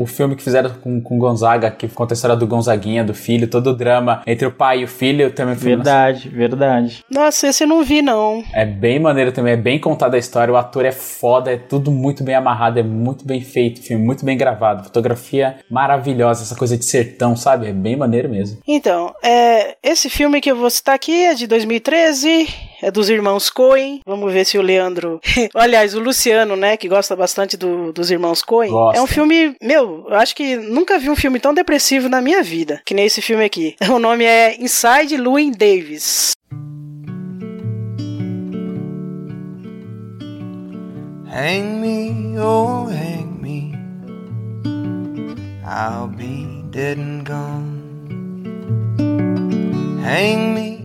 O filme que fizeram com, com Gonzaga, que conta a história do Gonzaguinha, do filho, todo o drama entre o pai e o filho, também foi Verdade, verdade. Nossa, esse eu não vi, não. É bem maneiro também, é bem contada a história, o ator é foda, é tudo muito bem amarrado, é muito bem feito, filme muito bem gravado, fotografia maravilhosa, essa coisa de sertão, sabe? É bem maneiro mesmo. Então, é, esse filme que eu vou citar aqui é de 2013, é dos irmãos Coen. Vamos ver se o Leandro. Aliás, o Luciano, né, que gosta bastante do- dos irmãos Coen. Gosta. É um filme, meu, eu acho que nunca vi um filme tão depressivo na minha vida, que nem esse filme aqui. O nome é Inside Llewyn Davis. Hang me, oh, hang me I'll be dead and gone. Hang me.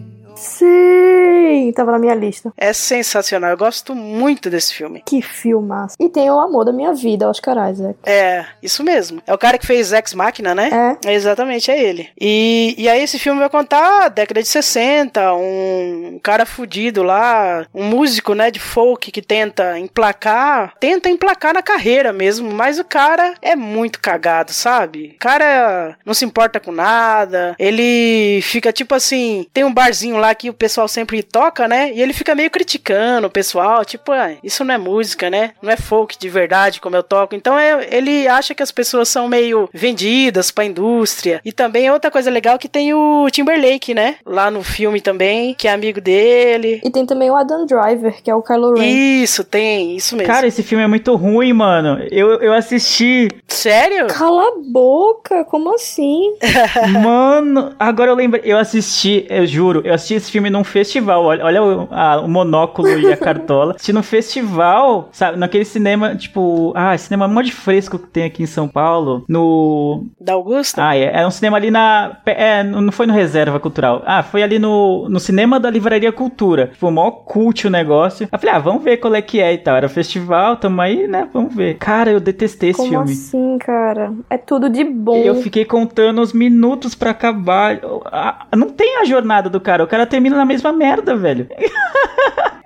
Sim, tava na minha lista. É sensacional, eu gosto muito desse filme. Que filmaço. E tem o amor da minha vida, Oscar Isaac. É, isso mesmo. É o cara que fez Ex Machina, né? É. Exatamente, é ele. E, e aí esse filme vai contar a década de 60, um cara fudido lá, um músico, né, de folk que tenta emplacar, tenta emplacar na carreira mesmo, mas o cara é muito cagado, sabe? O cara não se importa com nada, ele fica tipo assim, tem um barzinho lá que o pessoal sempre toca, né? E ele fica meio criticando o pessoal, tipo, ah, isso não é música, né? Não é folk de verdade como eu toco. Então é, ele acha que as pessoas são meio vendidas pra indústria. E também é outra coisa legal que tem o Timberlake, né? Lá no filme também, que é amigo dele. E tem também o Adam Driver, que é o Kylo Ren. Isso, tem, isso mesmo. Cara, esse filme é muito ruim, mano. Eu, eu assisti. Sério? Cala a boca, como assim? Mano, agora eu lembro. Eu assisti, eu juro, eu assisti esse filme num festival. Olha, olha o, a- o monóculo e a cartola. Assisti num festival, sabe? Naquele cinema, tipo. Ah, cinema mó de fresco que tem aqui em São Paulo. No. Da Augusta? Ah, é. É um cinema ali na. É, não foi no Reserva Cultural. Ah, foi ali no, no cinema da Livraria Cultura. Foi mó cult o negócio. Eu falei, ah, vamos ver qual é que é e tal. Era festival, tamo aí, né? Vamos ver. Cara, eu detestei esse Como filme. assim, cara? É tudo de bom. Eu fiquei contando os minutos pra acabar. Não tem a jornada do cara. O cara termina na mesma merda, velho.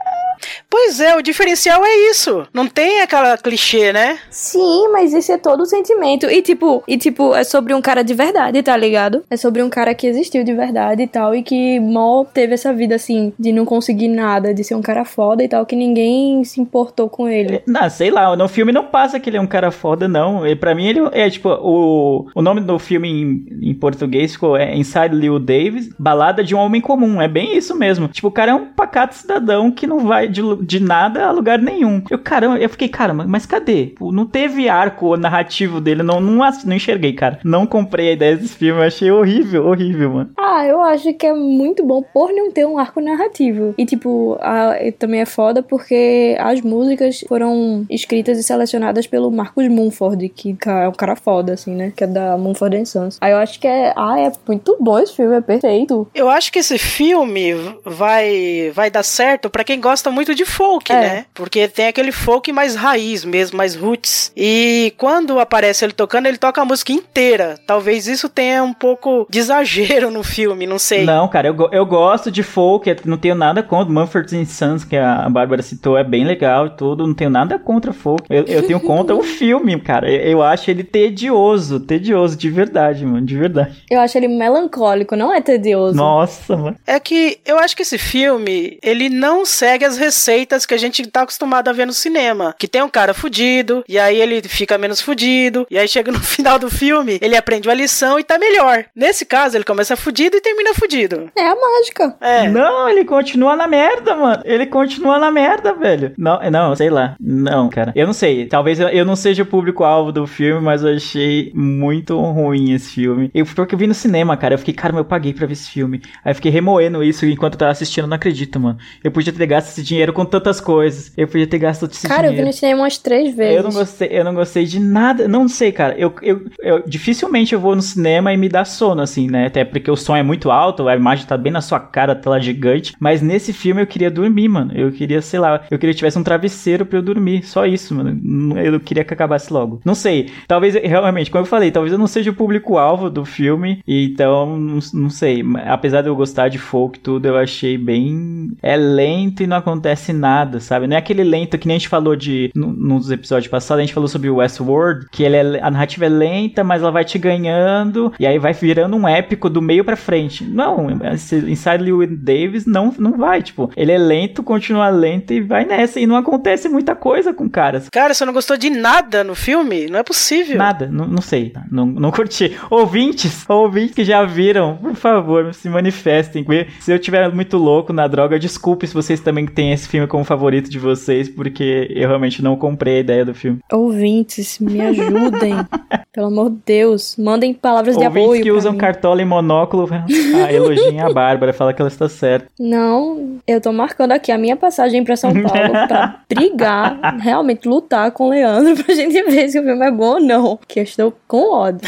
Pois é, o diferencial é isso. Não tem aquela clichê, né? Sim, mas esse é todo o sentimento. E tipo, e tipo, é sobre um cara de verdade, tá ligado? É sobre um cara que existiu de verdade e tal, e que mal teve essa vida assim, de não conseguir nada, de ser um cara foda e tal, que ninguém se importou com ele. Não, sei lá, no filme não passa que ele é um cara foda, não. E pra mim ele é tipo, o, o nome do filme em, em português ficou é Inside Lil Davis, Balada de um Homem Comum. É bem isso mesmo. Tipo, o cara é um pacato cidadão que não vai de, de nada a lugar nenhum. Eu, caramba, eu fiquei, caramba, mas cadê? Não teve arco narrativo dele, não, não, não enxerguei, cara. Não comprei a ideia desse filme, eu achei horrível, horrível, mano. Ah, eu acho que é muito bom por não ter um arco narrativo. E, tipo, a- também é foda porque as músicas foram escritas e selecionadas pelo Marcus Mumford, que é um cara foda, assim, né? Que é da Mumford Sons. Aí eu acho que é. Ah, é muito bom esse filme, é perfeito. Eu acho que esse filme vai vai dar certo pra quem gosta muito de folk, É. né? Porque tem aquele folk mais raiz mesmo, mais roots. E quando aparece ele tocando, ele toca a música inteira. Talvez isso tenha um pouco de exagero no filme, não sei. Não, cara, eu, eu gosto de folk, não tenho nada contra. Mumford Sons, que a Bárbara citou, é bem legal e tudo. Não tenho nada contra folk. Eu, eu tenho contra o filme, cara. Eu, eu acho ele tedioso, tedioso, de verdade, mano, de verdade. Eu acho ele melancólico, não é tedioso. Nossa, mano. É que eu acho que esse filme, ele não segue as receitas que a gente tá acostumado a ver no cinema. Que tem um cara fudido, e aí ele fica menos fudido, e aí chega no final do filme, ele aprende uma lição e tá melhor. Nesse caso, ele começa fudido e termina fudido. É a mágica. É. Não, ele continua na merda, mano. Ele continua na merda, velho. Não, não, sei lá. Não, cara. Eu não sei. Talvez eu, eu não seja o público-alvo do filme, mas eu achei muito ruim esse filme. Eu, porque eu vi no cinema, cara. Eu fiquei, cara, mas eu paguei pra ver esse filme. Aí eu fiquei remoendo isso enquanto eu tava assistindo. Não acredito, mano. Eu podia ter gasto esse dinheiro com tantas coisas. Eu podia ter gasto esse Cara, eu vi dinheiro. no cinema umas três vezes. Eu não gostei, eu não gostei de nada, não sei, cara. Eu, eu, eu- dificilmente eu vou no cinema e me dá sono, assim, né? Até porque o som é muito alto, a imagem tá bem na sua cara, a tela gigante. Mas nesse filme eu queria dormir, mano. Eu queria, sei lá, eu queria que tivesse um travesseiro pra eu dormir. Só isso, mano. Eu queria que acabasse logo. Não sei. Talvez, realmente, como eu falei, talvez eu não seja o público-alvo do filme. Então, não, não sei. Apesar de eu gostar de folk e tudo, eu achei bem. É lento e não acontece nada, sabe? Não é aquele lento que nem a gente falou de. no- Nos episódios passados, a gente falou sobre o Westworld, que ele é, a narrativa é lenta, mas ela vai te ganhando. E aí vai virando um épico do meio pra frente. Não, esse Inside Llewyn Davis não, não vai. Tipo, ele é lento, continua lento e vai nessa. E não acontece muita coisa com caras. Cara, você não gostou de nada no filme? Não é possível. Nada, não, não sei, tá? não, não curti. Ouvintes, ouvintes que já viram, por favor, se manifestem. Se eu tiver muito louco na droga, desculpe se vocês também têm esse filme como favorito de vocês, porque eu realmente não comprei a ideia do filme. Ouvintes, me ajudem. Pelo amor de Deus, mandem palavras de Ouvintes apoio. que pra usam mim. cartola e monóculo, a elogiem a Bárbara, fala que ela está certa. Não, eu tô marcando aqui a minha passagem pra São Paulo pra brigar, realmente lutar com o Leandro pra gente ver se o filme é bom ou não. Que eu estou com ódio.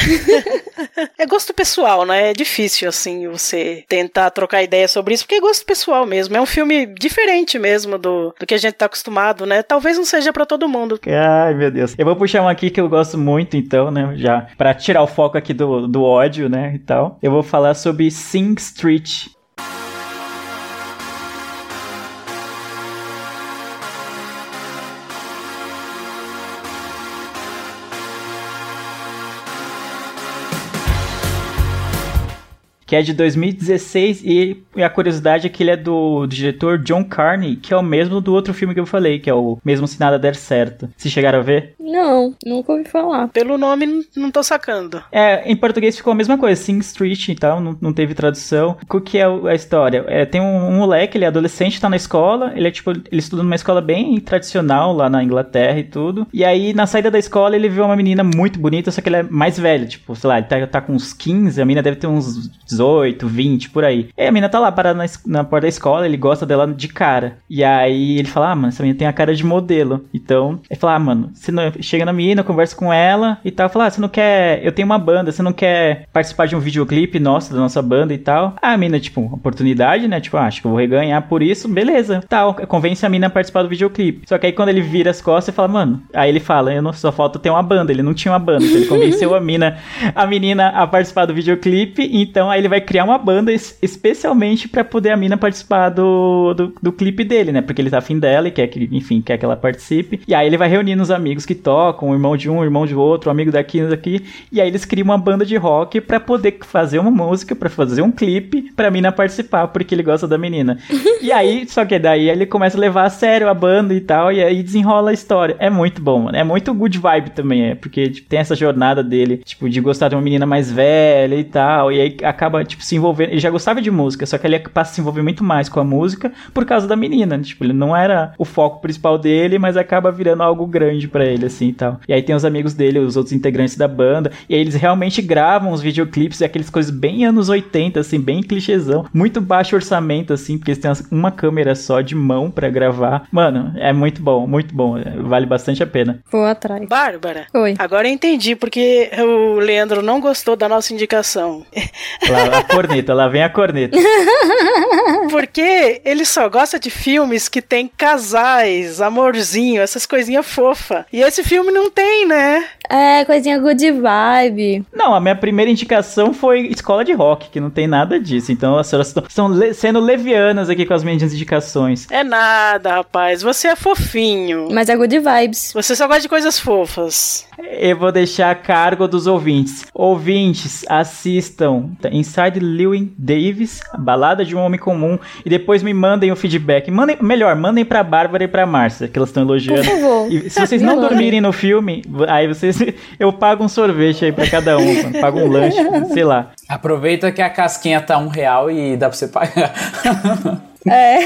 É gosto pessoal, né? É difícil, assim, você tentar trocar ideia sobre isso, porque é gosto pessoal mesmo. É um filme diferente mesmo do, do que a gente tá acostumado, né? Talvez não seja pra todo mundo. Ai, meu Deus. Eu vou puxar um aqui que eu gosto muito, então, né? Já pra tirar o foco aqui do, do ódio, né? E tal. Eu vou falar sobre Sing Street. Que é de 2016 e a curiosidade é que ele é do, do diretor John Carney, que é o mesmo do outro filme que eu falei, que é o mesmo se nada der certo. Se chegaram a ver? Não, nunca ouvi falar. Pelo nome, não tô sacando. É, em português ficou a mesma coisa, Sing Street e tal, não, não teve tradução. O que é a história? É, tem um, um moleque, ele é adolescente, tá na escola, ele é tipo, ele estuda numa escola bem tradicional lá na Inglaterra e tudo. E aí, na saída da escola, ele vê uma menina muito bonita, só que ela é mais velha, tipo, sei lá, ele tá, tá com uns 15, a menina deve ter uns 18, 20, por aí. E a menina tá lá parada na, na porta da escola, ele gosta dela de cara. E aí ele fala, ah, mano, essa menina tem a cara de modelo. Então, ele fala, ah, mano, você não... chega na menina, conversa com ela e tal. Fala, ah, você não quer. Eu tenho uma banda, você não quer participar de um videoclipe nosso, da nossa banda e tal. Ah, a mina, tipo, oportunidade, né? Tipo, ah, acho que eu vou reganhar por isso, beleza. Tal, convence a mina a participar do videoclipe. Só que aí quando ele vira as costas, ele fala, mano, aí ele fala, eu não só falta ter uma banda. Ele não tinha uma banda. Então ele convenceu a mina, a menina a participar do videoclipe. Então aí ele vai criar uma banda es- especialmente pra poder a mina participar do, do, do clipe dele, né? Porque ele tá afim dela e quer que, enfim, quer que ela participe. E aí ele vai reunindo os amigos que tocam, o irmão de um, o irmão de outro, o amigo daqui, daqui. E aí eles criam uma banda de rock pra poder fazer uma música, pra fazer um clipe pra mina participar, porque ele gosta da menina. E aí, só que daí ele começa a levar a sério a banda e tal, e aí desenrola a história. É muito bom, mano. É muito good vibe também, é, porque tipo, tem essa jornada dele, tipo, de gostar de uma menina mais velha e tal, e aí acaba, tipo, se envolvendo. Ele já gostava de música, só que ele passa a se envolver muito mais com a música por causa da menina, né? Tipo, ele não era o foco principal dele, mas acaba virando algo grande pra ele, assim e tal. E aí tem os amigos dele, os outros integrantes da banda, e aí eles realmente gravam os videoclipes e aqueles coisas bem anos 80, assim, bem clichêzão. Muito baixo orçamento, assim, porque eles têm uma câmera só de mão pra gravar. Mano, é muito bom, muito bom. Vale bastante a pena. Vou atrás. Bárbara, Oi. agora eu entendi porque o Leandro não gostou da nossa indicação. Lá, a corneta, lá vem a corneta. Porque ele só gosta de filmes que tem casais, amorzinho, essas coisinhas fofas. E esse filme não tem, né? É, coisinha good vibe. Não, a minha primeira indicação foi escola de rock, que não tem nada disso. Então as senhoras estão- estão le- sendo levianas aqui com as minhas indicações. É nada, rapaz. Você é fofinho. Mas é good vibes. Você só gosta de coisas fofas. Eu vou deixar a cargo dos ouvintes. Ouvintes, assistam Inside Lewin Davis, a balada de um homem comum, e depois me mandem o feedback. Mandem, melhor, mandem pra Bárbara e pra Márcia, que elas estão elogiando. Por favor. E se vocês não dormirem no filme, aí vocês. Eu pago um sorvete aí pra cada um, mano. pago um lanche, sei lá. Aproveita que a casquinha tá um real e dá pra você pagar. É.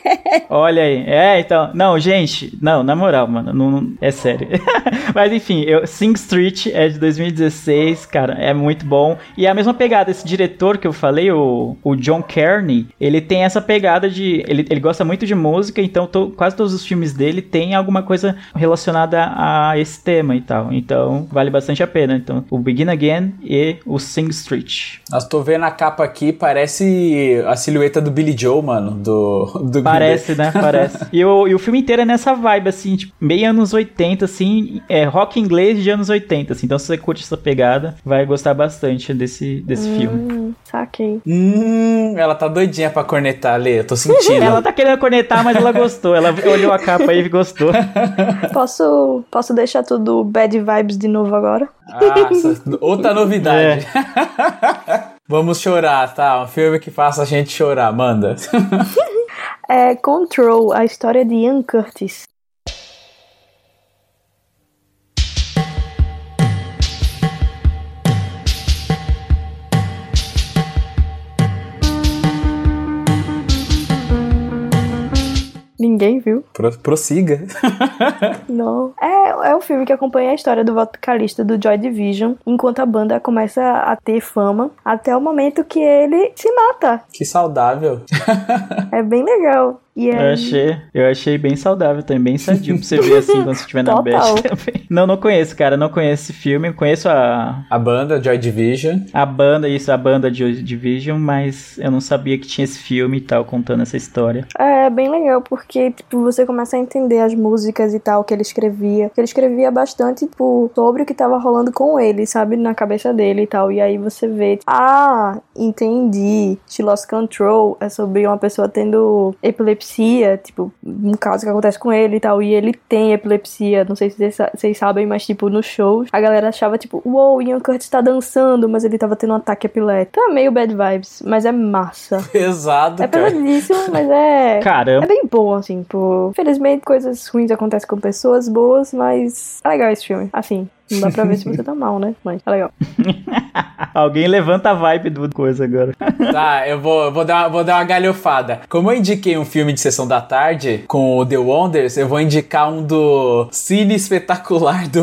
Olha aí. É, então. Não, gente. Não, na moral, mano. Não, não- é sério. Mas enfim, eu, Sing Street é de 2016, cara. É muito bom. E é a mesma pegada. Esse diretor que eu falei, o, o John Kearney, ele tem essa pegada de. Ele, ele gosta muito de música, então to- quase todos os filmes dele tem alguma coisa relacionada a esse tema e tal. Então vale bastante a pena. Então, o Begin Again e o Sing Street. Nós tô vendo a capa aqui, parece a silhueta do Billy Joe, mano. Do, do Parece, né? Parece. E o, e o filme inteiro é nessa vibe, assim, tipo, meio anos 80, assim, é rock inglês de anos 80, assim. Então, se você curte essa pegada, vai gostar bastante desse, desse filme. Hum, saquei. Hum, ela tá doidinha pra cornetar, Lê. Eu tô sentindo. Ela tá querendo conectar, mas ela gostou. Ela olhou a capa aí e gostou. Posso, posso deixar tudo bad vibes de novo agora? Nossa, outra novidade. Vamos chorar, tá? Um filme que faça a gente chorar, manda. É Control, a história de Ian Curtis. Ninguém viu. Pro- prossiga. Não. É, é um filme que acompanha a história do vocalista do Joy Division, enquanto a banda começa a ter fama, até o momento que ele se mata. que saudável. É bem legal. E Eu aí, achei, eu achei bem saudável também, bem sadio pra você ver assim quando você estiver na bed também. Não, não conheço, cara, não conheço esse filme. Conheço a, A banda Joy Division. a banda, isso, a banda de Division, mas eu não sabia que tinha esse filme e tal, contando essa história. É bem legal, porque, tipo, você começa a entender as músicas e tal que ele escrevia. Ele escrevia bastante, tipo, sobre o que tava rolando com ele, sabe? Na cabeça dele e tal. E aí você vê, tipo, ah, entendi. She Lost Control é sobre uma pessoa tendo epilepsia, tipo, um caso que acontece com ele e tal. E ele tem epilepsia, não sei se vocês sa- vocês sabem, mas, tipo, nos shows, a galera achava, tipo, uou, Ian Curtis tá dançando, mas ele tava tendo um ataque epilético. Então é meio bad vibes, mas é massa. Pesado, É cara. pesadíssimo, mas é. É Caramba, bem bom, assim, pô. Felizmente coisas ruins acontecem com pessoas boas, mas é legal esse filme. Assim, não dá pra ver se você tá mal, né? Mas é legal. alguém levanta a vibe do coisa agora. Tá, eu vou, vou, dar, vou dar uma galhofada. Como eu indiquei um filme de sessão da tarde com o The Wonders, eu vou indicar um do Cine Espetacular do,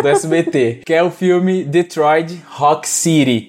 do SBT, que é o filme Detroit Rock City.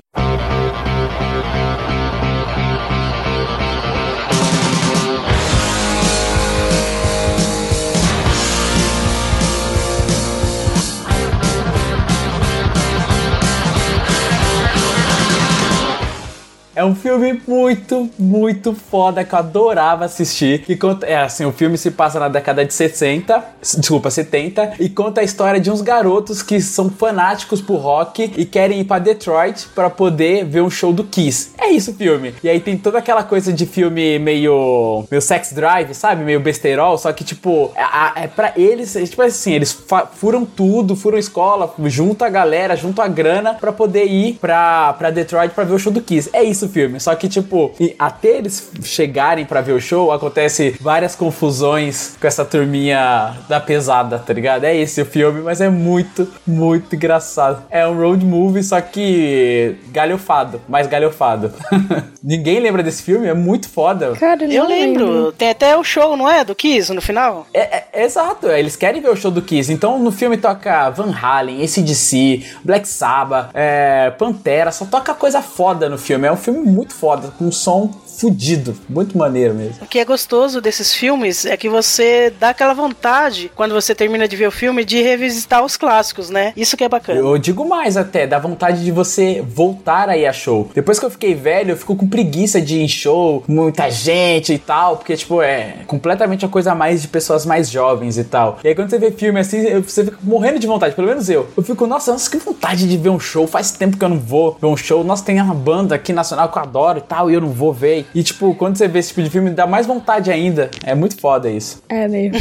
É um filme muito, muito foda que eu adorava assistir. Que conta, é assim, o filme se passa na década de 60, desculpa, 70, e conta a história de uns garotos que são fanáticos por rock e querem ir pra Detroit pra poder ver um show do Kiss. É isso o filme. E aí tem toda aquela coisa de filme meio meio sex drive, sabe? Meio besterol, só que tipo, é, é para eles, é, tipo assim, eles furam tudo, furam escola, junta a galera, junta a grana pra poder ir pra, pra Detroit pra ver o show do Kiss. É isso o filme. Só que, tipo, e até eles chegarem pra ver o show, acontece várias confusões com essa turminha da pesada, tá ligado? É esse o filme, mas é muito, muito engraçado. É um road movie, só que galhofado, mais galhofado. Ninguém lembra desse filme? É muito foda. Cara, Eu não lembro. Tem até o show, não é? Do Kiss no final? É, é- exato, é, eles querem ver o show do Kiss. Então no filme toca Van Halen, ACDC, Black Sabbath, é, Pantera, só toca coisa foda no filme. É um filme muito foda, com um som fudido, muito maneiro mesmo. O que é gostoso desses filmes é que você dá aquela vontade, quando você termina de ver o filme, de revisitar os clássicos, né? Isso que é bacana. Eu digo mais até, dá vontade de você voltar aí a show. Depois que eu fiquei velho, eu fico com preguiça de ir em show, muita gente e tal, porque, tipo, é completamente uma coisa a mais de pessoas mais jovens e tal. E aí quando você vê filme assim, você fica morrendo de vontade, pelo menos eu. Eu fico, nossa, nossa, que vontade de ver um show. Faz tempo que eu não vou ver um show. Nossa, tem uma banda aqui nacional que eu adoro e tal, e eu não vou ver. E, tipo, quando você vê esse tipo de filme, dá mais vontade ainda. É muito foda isso. É mesmo.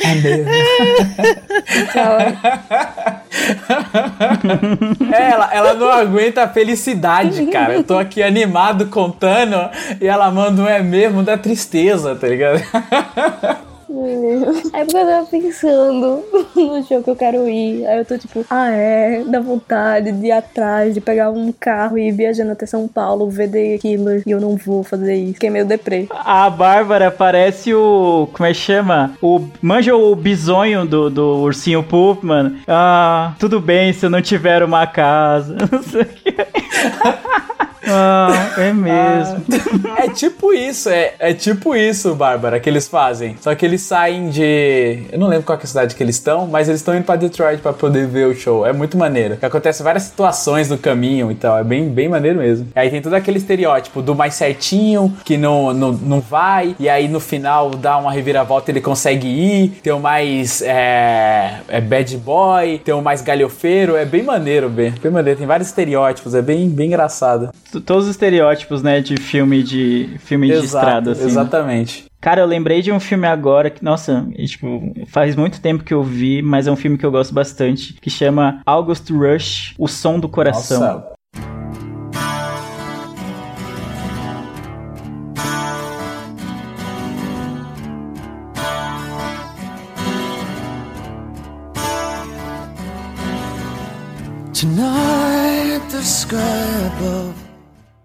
É mesmo. Tá, É, ela, ela não aguenta a felicidade, cara. Eu tô aqui animado contando e ela manda um é mesmo da tristeza, tá ligado? É porque eu tava pensando no show que eu quero ir. Aí eu tô tipo, ah é, dá vontade de ir atrás, de pegar um carro e ir viajando até São Paulo, ver The Killer. E eu não vou fazer isso. Fiquei meio deprê. A Bárbara parece o. Como é que chama? O, manja o bisonho do, do ursinho Puff, mano. Ah, tudo bem se eu não tiver uma casa. Não sei o que. Ah, é mesmo. É tipo isso, é, é tipo isso, Bárbara, que eles fazem. Só que eles saem de. Eu não lembro qual é a cidade que eles estão, mas eles estão indo pra Detroit pra poder ver o show. É muito maneiro. Que acontece várias situações no caminho e tal. É bem, bem maneiro mesmo. Aí tem todo aquele estereótipo do mais certinho, que não, não, não vai, e aí no final dá uma reviravolta ele consegue ir. Tem o mais é, é bad boy, tem o mais galhofeiro. É bem maneiro, bem, bem maneiro. Tem vários estereótipos, é bem, bem engraçado. Todos os estereótipos, né, de filme de filme de estrada, assim. né? Exatamente. Cara, eu lembrei de um filme agora que, nossa, tipo, faz muito tempo que eu vi, mas é um filme que eu gosto bastante, que chama August Rush, O Som do Coração. Nossa, Tonight the sky above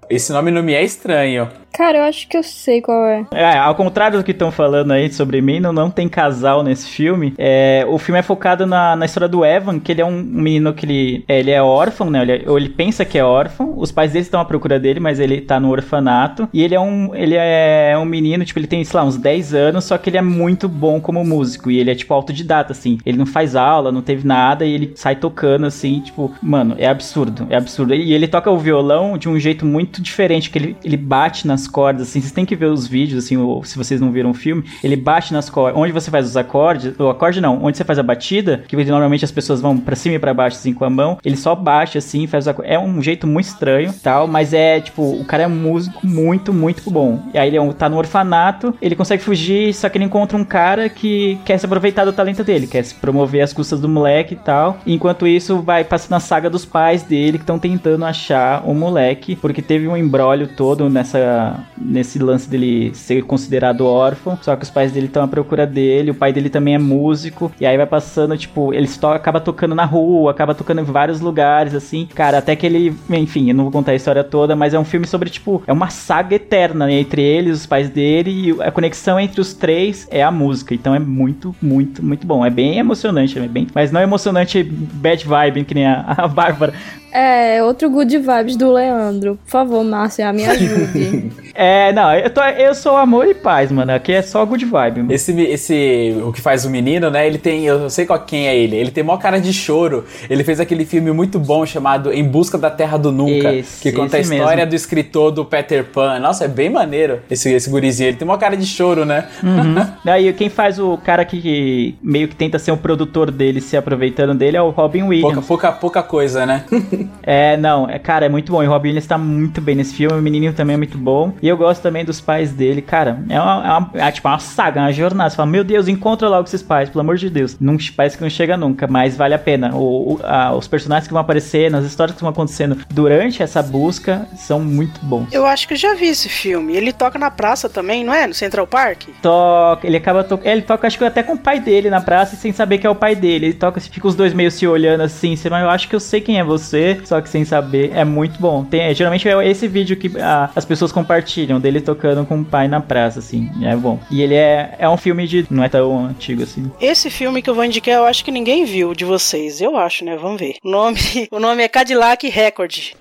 Esse nome não me é estranho. Cara, eu acho que eu sei qual é. É, ao contrário do que estão falando aí sobre mim, não, não tem casal nesse filme. É, o filme é focado na, na história do Evan, que ele é um menino que ele, é, ele é órfão, né? Ele, é- ou ele pensa que é órfão. Os pais dele estão à procura dele, mas ele tá no orfanato. E ele é um, ele é um menino, tipo, ele tem, sei lá, uns 10 anos, só que ele é muito bom como músico. E ele é, tipo, autodidata, assim. Ele não faz aula, não teve nada, e ele sai tocando, assim, tipo, mano, é absurdo, é absurdo. E ele toca o violão de um jeito muito diferente, que ele, ele bate nas cordas, assim. Vocês têm que ver os vídeos, assim, ou se vocês não viram o filme, ele bate nas cordas. Onde você faz os acordes, o acorde não, onde você faz a batida, que normalmente as pessoas vão pra cima e pra baixo, assim, com a mão, ele só bate, assim, faz os acordes. É um jeito muito estranho, tal, mas é, tipo, o cara é um músico muito, muito bom. E aí ele é um- tá no orfanato, ele consegue fugir, só que ele encontra um cara que quer se aproveitar do talento dele, quer se promover às custas do moleque e tal. Enquanto isso, vai passando a saga dos pais dele que estão tentando achar o moleque, porque teve um embrólio todo nessa nesse lance dele ser considerado órfão, só que os pais dele estão à procura dele, o pai dele também é músico, e aí vai passando, tipo, ele to acaba tocando na rua, acaba tocando em vários lugares, assim, cara, até que ele, enfim, eu não vou contar a história toda, mas é um filme sobre, tipo, é uma saga eterna né, entre eles, os pais dele, e a conexão entre os três é a música, então é muito, muito, muito bom, é bem emocionante, é bem, mas não é emocionante bad vibe, que nem a, a Bárbara, É, outro good vibes do Leandro. Por favor, Márcia, me ajude. É, não, eu, tô, eu sou amor e paz, mano. Aqui é só good vibe. Mano. Esse, esse, o que faz o menino, né? Ele tem, eu sei qual quem é ele. Ele tem maior cara de choro. Ele fez aquele filme muito bom chamado Em Busca da Terra do Nunca, Esse, que conta a história mesmo. do escritor do Peter Pan. Nossa, é bem maneiro esse, esse gurizinho. Ele tem maior cara de choro, né? Uhum. Aí quem faz o cara que meio que tenta ser um produtor dele, se aproveitando dele, é o Robin Pouca, Williams. pouca, pouca coisa, né? É, não, é, cara, é muito bom. E o Robin Williams tá muito bem nesse filme, o menininho também é muito bom. E eu gosto também dos pais dele, cara. É uma, é uma- é tipo uma saga, uma jornada. Você fala, meu Deus, encontra logo esses pais, pelo amor de Deus. Não parece que não chega nunca, mas vale a pena. O, o- a- os personagens que vão aparecendo, as histórias que vão acontecendo durante essa busca são muito bons. Eu acho que eu já vi esse filme. Ele toca na praça também, não é? No Central Park? toca, ele acaba to... ele toca acho que até com o pai dele na praça sem saber que é o pai dele. Ele toca, fica os dois meio se olhando assim, mas eu acho que eu sei quem é você, só que sem saber. É muito bom. Tem, é, geralmente é esse vídeo que ah, as pessoas compartilham dele tocando com o pai na praça assim. É bom. E ele é é um filme de não é tão antigo assim. Esse filme que eu vou indicar, eu acho que ninguém viu de vocês. Eu acho, né? Vamos ver. O nome, o nome é Cadillac Record.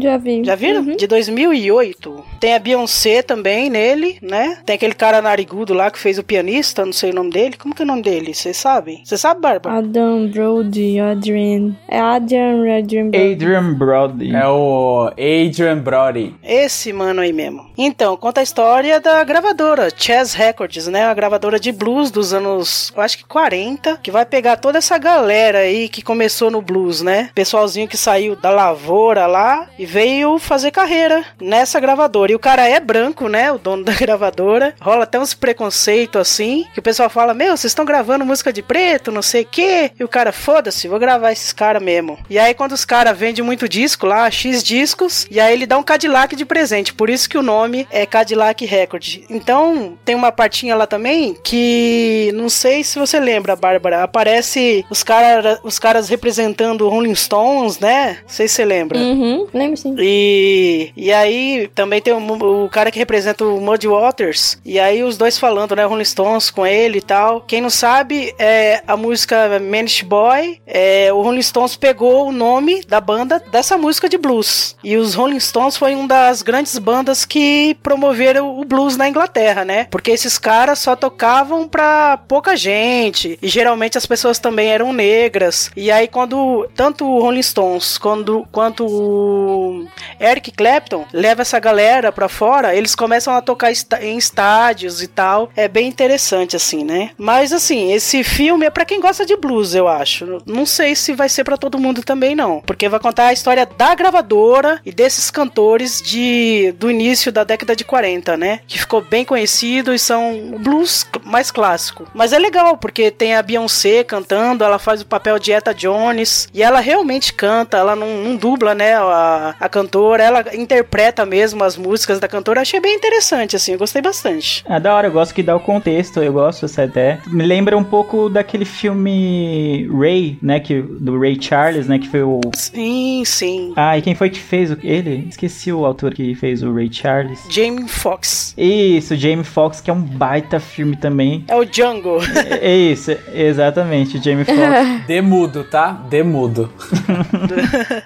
Já vi. Já viram? Uhum. De 2008. Tem a Beyoncé também nele, né? Tem aquele cara narigudo lá que fez o pianista, não sei o nome dele. Como que é o nome dele? Vocês sabem? Você sabe, Bárbara? Adam Brody, Adrian. É Adrian, Adrian Brody. Adrian Brody. É o Adrian Brody. Esse mano aí mesmo. Então, conta a história da gravadora, Chess Records, né? A gravadora de blues dos anos, eu acho que 40, que vai pegar toda essa galera aí que começou no blues, né? Pessoalzinho que saiu da lavoura lá e veio fazer carreira nessa gravadora. E o cara é branco, né? O dono da gravadora. Rola até uns preconceitos assim, que o pessoal fala: Meu, vocês estão gravando música de preto, não sei o quê. E o cara, foda-se, vou gravar esses caras mesmo. E aí, quando os caras vendem muito disco lá, X discos, e aí ele dá um Cadillac de presente. Por isso que o nome é Cadillac Record. Então, tem uma partinha lá também que não sei se você lembra, Bárbara. Aparece os, cara, os caras representando Rolling Stones, né? Não sei se você lembra. Uhum, lembro sim. E, e aí também tem o, o cara que representa o Muddy Waters. E aí os dois falando, né? Rolling Stones com ele e tal. Quem não sabe, é a música Manish Boy. É, o Rolling Stones pegou o nome da banda dessa música de blues. E os Rolling Stones foi uma das grandes bandas que promoveram o blues na Inglaterra, né? Porque esses caras só tocavam pra pouca gente. E geralmente as pessoas também eram negras. E aí quando tanto o Rolling Stones quando, quanto o Eric Clapton leva essa galera pra fora, eles começam a tocar em estádios e tal. É bem interessante assim, né? Mas assim, esse filme é pra quem gosta de blues, eu acho. Não sei se vai ser pra todo mundo também não, porque vai contar a história da gravadora e desses cantores de do início da década de 40, né? Que ficou bem conhecido e são blues mais clássico. Mas é legal porque tem a Beyoncé cantando, ela faz o papel de Etta Jones e ela realmente canta, ela não, não dubla, né? A, a, cantora, ela interpreta mesmo as músicas da cantora. Achei bem interessante, assim, eu gostei bastante. É da hora, eu gosto que dá o contexto, eu gosto até. Me lembra um pouco daquele filme Ray, né, que, do Ray Charles, né, que foi o... Sim, sim. Ah, e quem foi que fez o... ele? Esqueci o autor que fez o Ray Charles. Jamie Foxx. Isso, Jamie Foxx, que é um baita filme também. É o Django. É é isso, exatamente, Jamie Foxx. Demudo, tá? Demudo.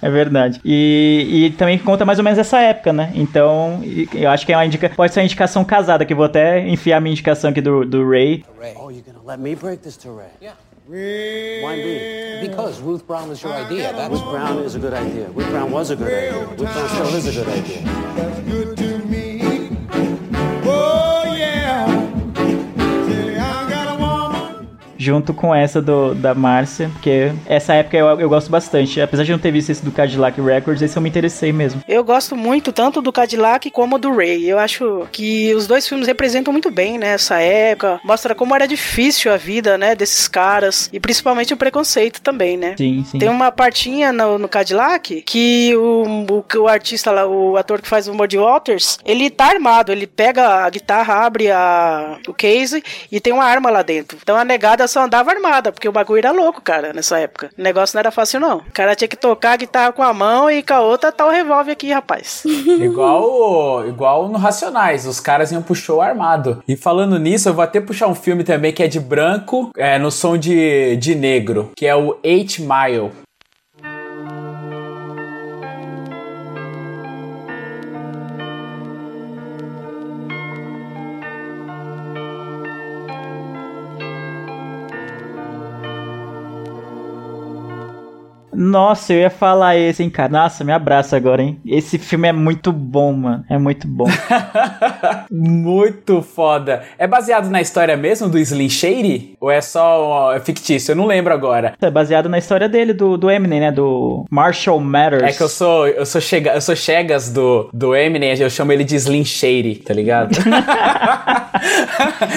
É verdade. E, e também conta mais ou menos essa época, né? Então, e- eu acho que é uma indica... pode ser uma indicação casada, que eu vou até enfiar minha indicação aqui do, do Ray. Oh, you're gonna let me break this to Ray? Yeah. Why me? Because Ruth Brown was your idea. That Ruth Brown is a good idea. Ruth Brown was a good idea. Ruth Brown still is a good idea. Junto com essa do, da Márcia, porque essa época eu, eu gosto bastante. Apesar de não ter visto esse do Cadillac Records, esse eu me interessei mesmo. Eu gosto muito tanto do Cadillac como do Ray. Eu acho que os dois filmes representam muito bem, né, essa época. Mostra como era difícil a vida, né, desses caras. E principalmente o preconceito também, né? Sim, sim. Tem uma partinha no, no Cadillac que o, o, o artista lá, o ator que faz o Muddy Waters, ele tá armado. Ele pega a guitarra, abre a, o case e tem uma arma lá dentro. Então a negada só andava armada, porque o bagulho era louco, cara, nessa época. O negócio não era fácil, não. O cara tinha que tocar a guitarra com a mão e com a outra tá o revólver aqui, rapaz. igual, igual no Racionais, os caras iam pro show armado. E falando nisso, eu vou até puxar um filme também que é de branco, é, no som de, de negro, que é o Eight Mile. Nossa, eu ia falar esse, hein, cara. Nossa, me abraça agora, hein. Esse filme é muito bom, mano. É muito bom. Muito foda. É baseado na história mesmo do Slim Shady? Ou é só ó, é fictício? Eu não lembro agora. é baseado na história dele, do, do Eminem, né? Do Marshall Matters. É que eu sou eu sou, chega, eu sou chegas do, do Eminem, eu chamo ele de Slim Shady, tá ligado?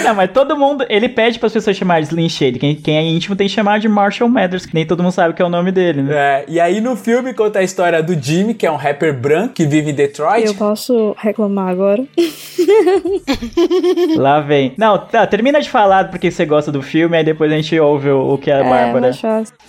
Não, mas todo mundo. Ele pede para as pessoas chamarem de Slim Shady. Quem, quem é íntimo tem que chamar de Marshall Mathers, que nem todo mundo sabe que é o nome dele, né? É, e aí no filme conta a história do Jimmy, que é um rapper branco que vive em Detroit. Eu posso reclamar agora? Lá vem. Não, tá, termina de falar porque você gosta do filme, aí depois a gente ouve o, o que a É, Bárbara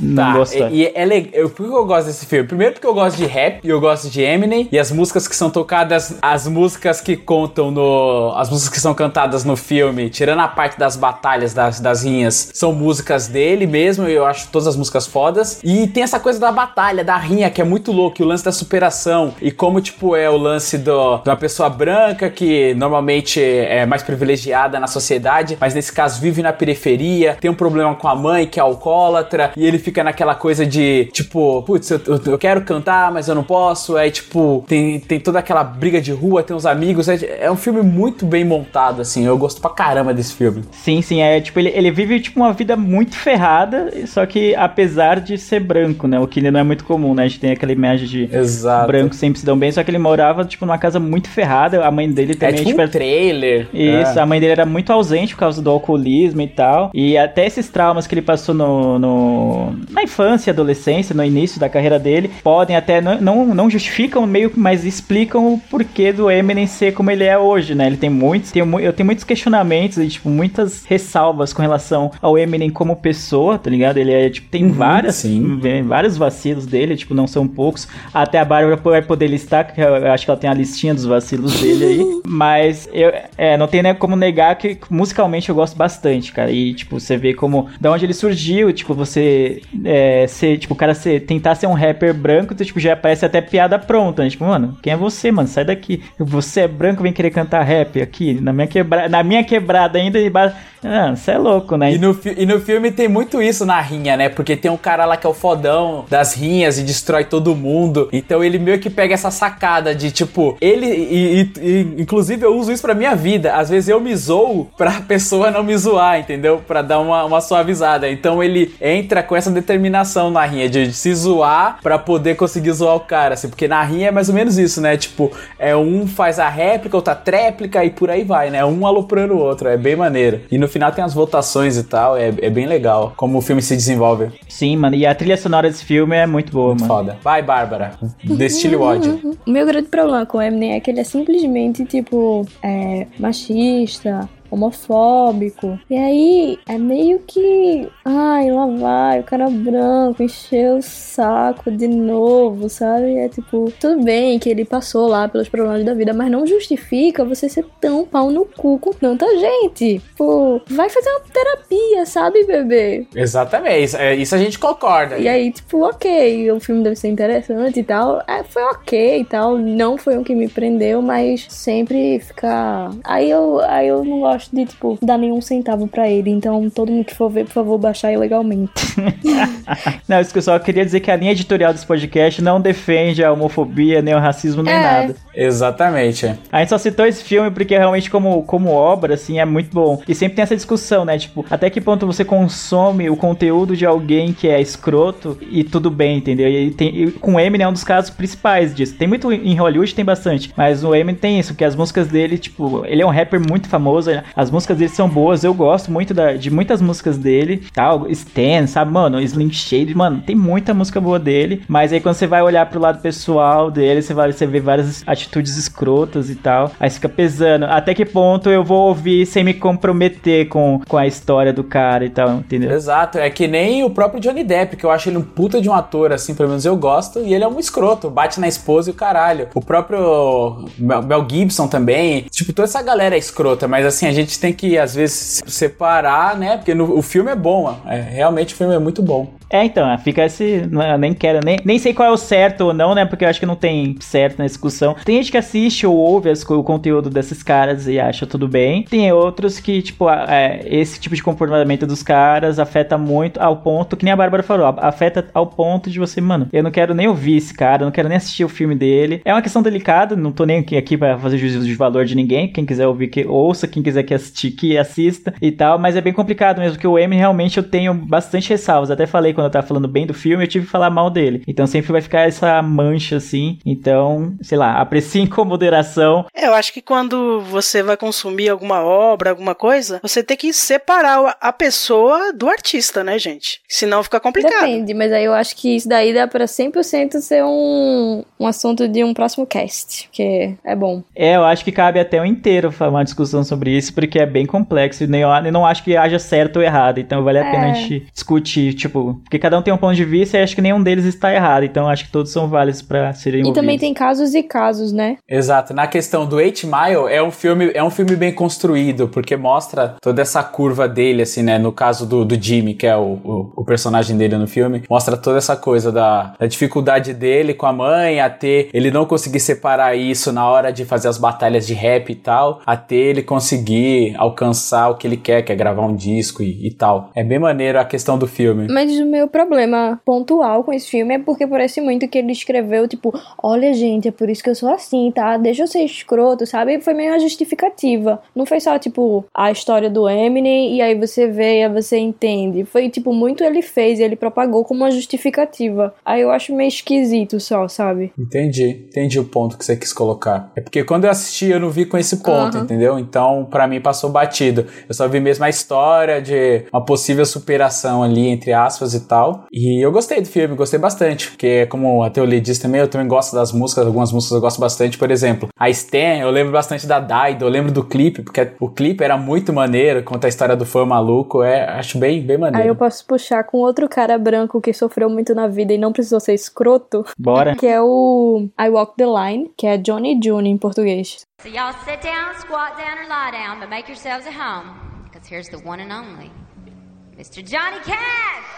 não Tá, gostou. e, e é legal. Por que eu gosto desse filme? Primeiro porque eu gosto de rap e eu gosto de Eminem. E as músicas que são tocadas, as músicas que contam no. As músicas que são cantadas no filme, tirando a parte das batalhas, das, das rinhas, são músicas dele mesmo. E eu acho todas as músicas fodas. E tem essa coisa da batalha, da rinha, que é muito louco. E o lance da superação. E como, tipo, é o lance do, de uma pessoa branca que normalmente é mais privilegiada na sociedade, mas nesse caso vive na periferia, tem um problema com a mãe que é alcoólatra, e ele fica naquela coisa de tipo, putz, eu, eu- eu quero cantar, mas eu não posso. Aí, tipo, tem, tem toda aquela briga de rua, tem uns amigos. É, é um filme muito bem montado, assim. Eu gosto pra caramba desse filme. Sim, sim, é tipo, ele, ele vive tipo uma vida muito ferrada, só que apesar de ser branco, né? O que não é muito comum, né? A gente tem aquela imagem de Exato. brancos sempre se dão bem, só que ele morava, tipo, numa casa muito ferrada. A mãe dele É também, tipo tipo, um trailer. Isso, É. a mãe dele era muito ausente por causa do alcoolismo e tal. E até esses traumas que ele passou no, no- na infância e adolescência, no início da carreira dele, podem até não, não, não justificam meio que, mas explicam o porquê do Eminem ser como ele é hoje, né? Ele tem muitos, tem, eu tenho muitos questionamentos e, tipo, muitas ressalvas com relação ao Eminem como pessoa, tá ligado? Ele é, tipo, tem várias, sim. vários vacilos dele, tipo, não são poucos. Até a Bárbara vai poder listar, que eu acho que ela tem a listinha dos vacilos dele aí. Mas eu é, não tem nem como negar que musicalmente eu gosto bastante, cara. E, tipo, você vê como. Da onde ele surgiu, tipo, você é, ser, tipo, o cara ser, tentar ser um rapper branco, tu, tipo, já parece até piada pronta, né? Tipo, mano, quem é você, mano? Sai daqui. Você é branco, vem querer cantar rap aqui, na minha, quebra... na minha quebrada ainda. e ba- Ah, você é louco, né? E no, e no filme tem muito isso na rinha, né? Porque tem um cara lá que é o fodão das rinhas e destrói todo mundo. Então ele meio que pega essa sacada de tipo, ele. E, e- e, inclusive eu uso isso pra minha vida. Às vezes eu me zoo pra pessoa não me zoar, entendeu? Pra dar uma, uma suavizada. Então ele entra com essa determinação na rinha de se zoar pra poder conseguir zoar o cara, assim. Porque na rinha é mais ou menos isso, né? Tipo, é um faz a réplica, outra tréplica e por aí vai, né? Um aloprando o outro, é bem maneiro. E no final tem as votações e tal, é, é bem legal como o filme se desenvolve. Sim, mano. E a trilha sonora desse filme é muito boa, mano. Foda. Vai, Bárbara. Destile o ódio. O meu grande problema com o Eminem é que ele é simplesmente, tipo, é, machista, homofóbico. E aí é meio que. Ai, lá vai, o cara branco encheu o saco de novo, sabe? É tipo, tudo bem que ele passou lá pelos problemas da vida, mas não justifica você ser tão pau no cu com tanta gente. Pô, vai fazer uma terapia, sabe, bebê? Exatamente, isso, é, isso a gente concorda. E aí, tipo, ok, o filme deve ser interessante e tal. É, foi ok e tal. Não foi um que me prendeu, mas sempre fica. Aí eu, aí eu não gosto de, tipo, dar nenhum centavo pra ele. Então, todo mundo que for ver, por favor, baixar ilegalmente. Não, isso que eu só queria dizer que a linha editorial desse podcast não defende a homofobia, nem o racismo, nem É. nada. Exatamente. é. A gente só citou esse filme porque realmente como, como obra, assim, é muito bom. E sempre tem essa discussão, né? Tipo, até que ponto você consome o conteúdo de alguém que é escroto e tudo bem, entendeu? E, tem, e com o Eminem é um dos casos principais disso. Tem muito em Hollywood, tem bastante. Mas o Eminem tem isso, porque as músicas dele, tipo, ele é um rapper muito famoso, as músicas dele são boas, eu gosto muito da- de muitas músicas dele, tal, Stan, sabe, mano, Slim Shade, mano, tem muita música boa dele, mas aí quando você vai olhar pro lado pessoal dele, você vai você vê várias atitudes escrotas e tal, aí fica pesando, até que ponto eu vou ouvir sem me comprometer com, com a história do cara e tal, entendeu? Exato, é que nem o próprio Johnny Depp, que eu acho ele um puta de um ator, assim, pelo menos eu gosto, e ele é um escroto, bate na esposa e o caralho. O próprio Mel Mel Gibson também, tipo, toda essa galera é escrota, mas assim, a gente tem que, às vezes, separar, né, porque no- o filme é bom, é, realmente o filme é muito bom. É, então, fica esse. não, Eu nem quero, nem, nem sei qual é o certo ou não, né? Porque eu acho que não tem certo na discussão. Tem gente que assiste ou ouve as o conteúdo desses caras e acha tudo bem. Tem outros que, tipo, é, esse tipo de comportamento dos caras afeta muito ao ponto, que nem a Bárbara falou, afeta ao ponto de você, mano, eu não quero nem ouvir esse cara, não quero nem assistir o filme dele. É uma questão delicada, não tô nem aqui, pra fazer juízo de valor de ninguém. Quem quiser ouvir, que ouça, quem quiser que assistir, que assista e tal. Mas é bem complicado mesmo, porque o M realmente eu tenho bastante ressalvas. Até falei quando eu tava falando bem do filme, eu tive que falar mal dele. Então sempre vai ficar essa mancha assim. Então, sei lá, apreciem com moderação. É, eu acho que quando você vai consumir alguma obra, alguma coisa, você tem que separar a- pessoa do artista, né, gente? Senão fica complicado. Depende, mas aí eu acho que isso daí dá pra 100% ser um, um assunto de um próximo cast, que é bom. É, eu acho que cabe até o inteiro falar uma discussão sobre isso, porque é bem complexo e nem eu, eu não acho que haja certo ou errado. Então vale a É. pena a gente discutir, tipo, porque cada um tem um ponto de vista e acho que nenhum deles está errado. Então acho que todos são válidos pra serem E ouvidos. também tem casos e casos, né? Exato. Na questão do Eight Mile, é um filme, é um filme bem construído, porque mostra toda essa curva dele, assim, né? No caso do, do Jimmy, que é o, o, o personagem dele no filme, mostra toda essa coisa da, da dificuldade dele com a mãe, até ele não conseguir separar isso na hora de fazer as batalhas de rap e tal, até ele conseguir alcançar o que ele quer, que é gravar um disco e, e tal. É bem maneiro a questão do filme. Mas o meu problema pontual com esse filme é porque parece muito que ele escreveu, tipo, olha, gente, é por isso que eu sou assim, tá? Deixa eu ser escroto, sabe? Foi meio uma justificativa. Não foi só, tipo, a história do Eminem e aí você vê e aí você entende. Foi, tipo, muito ele fez e ele propagou como uma justificativa. Aí eu acho meio esquisito só, sabe? Entendi, entendi o ponto que você quis colocar. É porque quando eu assisti eu não vi com esse ponto, Aham. entendeu? Então, pra mim passou batido. Eu só vi mesmo a história de uma possível superação ali, entre aspas e tal. E eu gostei do filme, gostei bastante. Porque, como a Teolia disse também, eu também gosto das músicas, algumas músicas eu gosto bastante. Por exemplo, a Stan, eu lembro bastante da Dido, eu lembro do clipe, porque o clipe era muito maneiro, conta a história do fã maluco, é, acho bem, bem maneiro. Aí eu posso puxar com outro cara branco que sofreu muito na vida e não precisou ser escroto. Bora. Que é o I Walk the Line, que é Johnny June em português. So y'all sit down, squat down, or lie down, but make yourselves at home. Because here's the one and only, Mr. Johnny Cash!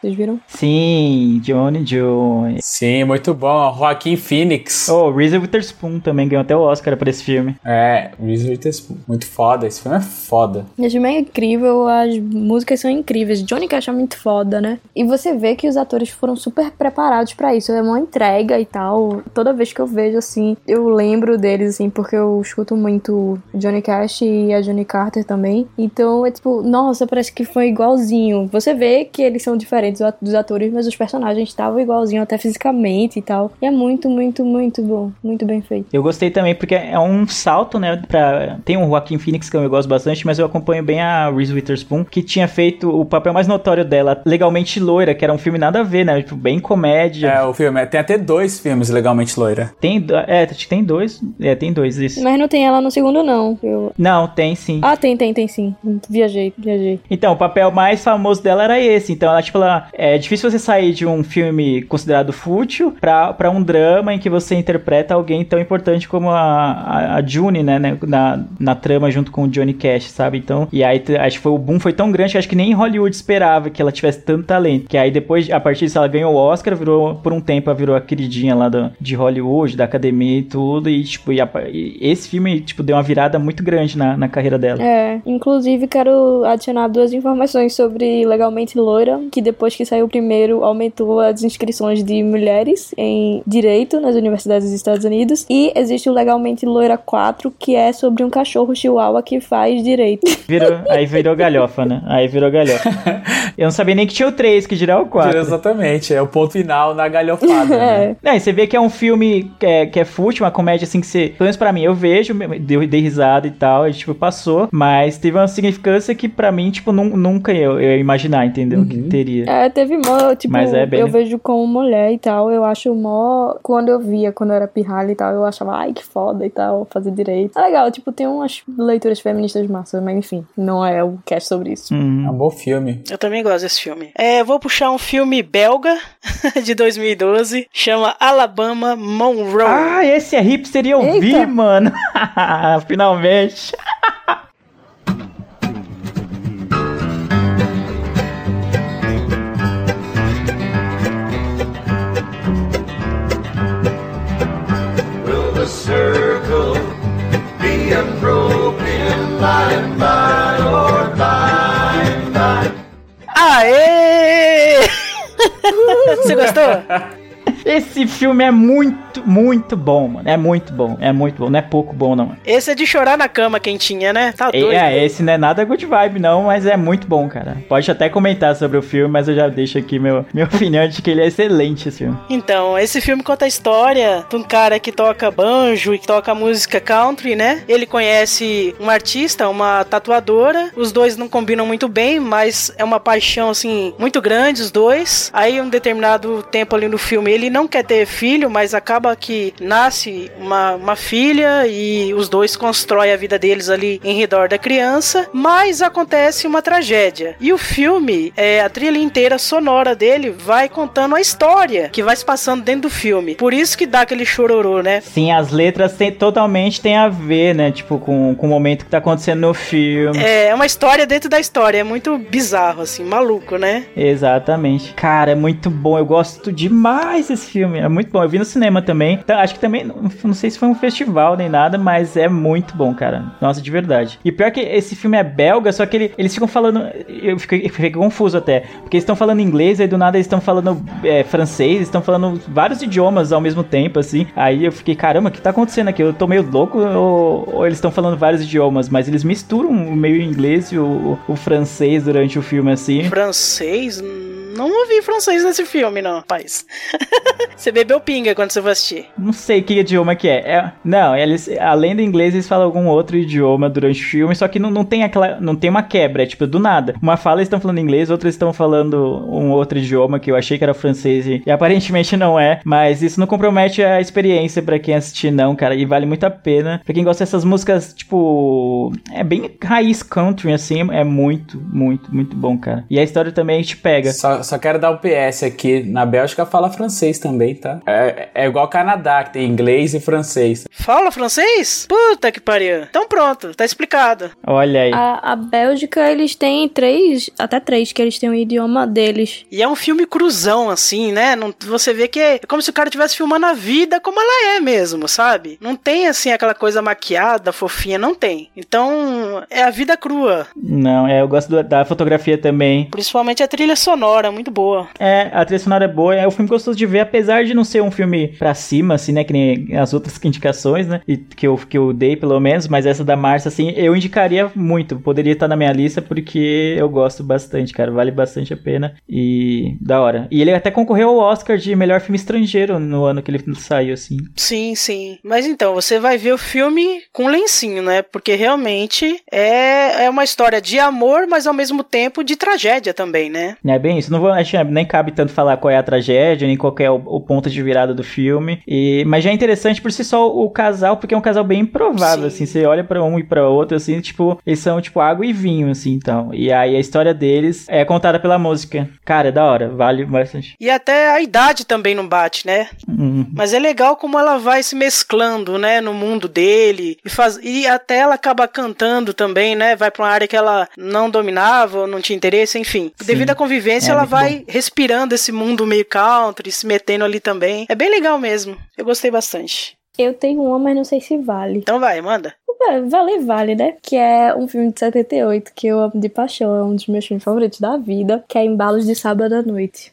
Vocês viram? Sim, Johnny Jones. Sim, muito bom. Joaquim Phoenix. Oh, Reese Witherspoon também ganhou até o Oscar por esse filme. É, Reese Witherspoon. Muito foda. Esse filme é foda. Esse filme é incrível, as músicas são incríveis. Johnny Cash é muito foda, né? E você vê que os atores foram super preparados pra isso. É uma entrega e tal. Toda vez que eu vejo, assim, eu lembro deles, assim, porque eu escuto muito Johnny Cash e a Johnny Carter também. Então é tipo, nossa, parece que foi igualzinho. Você vê que eles são diferentes diferentes dos atores, mas os personagens estavam igualzinho até fisicamente e tal. E é muito, muito, muito bom. Muito bem feito. Eu gostei também porque é um salto, né, pra... Tem o Joaquin Phoenix que eu gosto bastante, mas eu acompanho bem a Reese Witherspoon, que tinha feito o papel mais notório dela, Legalmente Loira, que era um filme nada a ver, né, tipo, bem comédia. É, o filme, tem até dois filmes legalmente loira. Tem, é, acho que tem dois, é, tem dois, isso. Mas não tem ela no segundo, não. Eu... Não, tem sim. Ah, tem, tem, tem sim. Viajei, viajei. Então, o papel mais famoso dela era esse. Então, ela, tipo, ela, é difícil você sair de um filme considerado fútil pra um drama em que você interpreta alguém tão importante como a, a, a June, né, né, na, na trama junto com o Johnny Cash, sabe? Então, e aí acho que foi o boom foi tão grande que acho que nem Hollywood esperava que ela tivesse tanto talento. Que aí depois, a partir disso, ela ganhou o Oscar, virou, por um tempo, ela virou a queridinha lá do, de Hollywood, da academia e tudo. E, tipo, e a, e esse filme, tipo, deu uma virada muito grande na, na carreira dela. É, inclusive quero adicionar duas informações sobre Legalmente Loira, que depois que saiu o primeiro, aumentou as inscrições de mulheres em direito nas universidades dos Estados Unidos. E existe o Legalmente Loira 4, que é sobre um cachorro chihuahua que faz direito. Virou, aí virou galhofa, né? Aí virou galhofa. Eu não sabia nem que tinha o 3, que dirá o 4. Exatamente, é o ponto final na galhofada, né? É, e você vê que é um filme que é, que é fútil, uma comédia assim que você. Pelo menos pra mim, eu vejo, dei, dei risada e tal, e tipo, passou. Mas teve uma significância que pra mim, tipo, nun- nunca eu, eu ia imaginar, entendeu? Que teria. É, teve mó, tipo, Mas é bem- eu vejo como mulher e tal, eu acho mó, quando eu via, quando eu era pirralha e tal, eu achava, ai, que foda e tal, fazer direito. É legal, tipo, tem umas leituras feministas massas, mas enfim, não é o cast sobre isso. É um bom filme. Eu também gosto desse filme. É, vou puxar um filme belga de 2012, chama Alabama Monroe. Ah, esse é hipster e eu vi, mano. Finalmente. Aê! Você gostou? Esse filme é muito, muito bom, mano. É muito bom, é muito bom. Não é pouco bom, não. Esse é de chorar na cama quentinha, né? Tá É, doido. é, esse não é nada good vibe, não, mas é muito bom, cara. Pode até comentar sobre o filme, mas eu já deixo aqui meu, minha opinião de que ele é excelente, esse filme. Então, esse filme conta a história de um cara que toca banjo e que toca música country, né? Ele conhece uma artista, uma tatuadora. Os dois não combinam muito bem, mas é uma paixão, assim, muito grande, os dois. Aí, um determinado tempo ali no filme, ele não quer ter filho, mas acaba que nasce uma, uma filha e os dois constroem a vida deles ali em redor da criança. Mas acontece uma tragédia. E o filme, é, a trilha inteira sonora dele vai contando a história que vai se passando dentro do filme. Por isso que dá aquele chororô, né? Sim, as letras tem, totalmente tem a ver, né? Tipo, com, com o momento que tá acontecendo no filme. É uma história dentro da história, é muito bizarro, assim, maluco, né? Exatamente. Cara, é muito bom. Eu gosto demais desse filme. É muito bom. Eu vi no cinema também. Então, acho que também, não, sei se foi um festival nem nada, mas é muito bom, cara. Nossa, de verdade. E pior que esse filme é belga, só que ele- eles ficam falando. Eu fiquei, fiquei confuso até. Porque eles estão falando inglês, aí do nada eles estão falando é, francês, estão falando vários idiomas ao mesmo tempo, assim. Aí eu fiquei, caramba, o que tá acontecendo aqui? Eu tô meio louco ou, ou eles estão falando vários idiomas? Mas eles misturam o meio inglês e o, o francês durante o filme, assim. Francês? Não ouvi francês nesse filme, não, rapaz. você bebeu pinga quando você foi assistir. Não sei que idioma que é. É- não, eles, além do inglês, eles falam algum outro idioma durante o filme, só que não, não tem aquela. Não tem uma quebra, é tipo, do nada. Uma fala eles estão falando inglês, outra eles estão falando um outro idioma que eu achei que era francês e, e aparentemente não é. Mas isso não compromete a experiência pra quem assistir, não, cara. E vale muito a pena. Pra quem gosta dessas músicas, tipo. É bem raiz country, assim. É muito, muito, muito bom, cara. E a história também te pega. Só, só quero dar um PS aqui. Na Bélgica fala francês também, tá? É, é igual Canadá, que tem inglês e francês. Fala francês? Puta que pariu. Então pronto, tá explicado. Olha aí. A, a Bélgica, eles têm três, até três, que eles têm o idioma deles. E é um filme cruzão, assim, né? Não, você vê que é como se o cara estivesse filmando a vida como ela é mesmo, sabe? Não tem, assim, aquela coisa maquiada, fofinha, não tem. Então, é a vida crua. Não, é, eu gosto do- da fotografia também. Principalmente a trilha sonora, muito boa. É, a trilha sonora é boa, é um filme gostoso de ver, apesar de não ser um filme pra cima, assim, né, que nem as outras indicações, né, e que eu, que eu dei, pelo menos, mas essa da Márcia, assim, eu indicaria muito, poderia estar na minha lista, porque eu gosto bastante, cara, vale bastante a pena, e da hora. E ele até concorreu ao Oscar de melhor filme estrangeiro no ano que ele saiu, assim. Sim, sim. Mas então, você vai ver o filme com lencinho, né? Porque realmente é, é uma história de amor, mas ao mesmo tempo de tragédia também, né? É bem isso, não vou, acho que nem cabe tanto falar qual é a tragédia, nem qual é o, o ponto de virada do filme. E, mas já é interessante por si só o casal, porque é um casal bem improvável, assim. Você olha pra um e pra outro, assim, tipo, eles são tipo água e vinho, assim, então. E aí a história deles é contada pela música. Cara, é da hora, vale bastante. E até a idade também não bate, né? Uhum. Mas é legal como ela vai se mesclando, né, no mundo dele e faz e até ela acaba cantando também, né? Vai pra uma área que ela não dominava, ou não tinha interesse, enfim. Sim. Devido à convivência, É, ela vai respirando esse mundo meio country, se metendo ali também. É bem legal mesmo. Eu gostei bastante. Eu tenho uma, mas não sei se vale. Então vai, manda. Vale, vale, né? Que é um filme de 78 que eu amo de paixão. É um dos meus filmes favoritos da vida, que é Embalos de Sábado à Noite.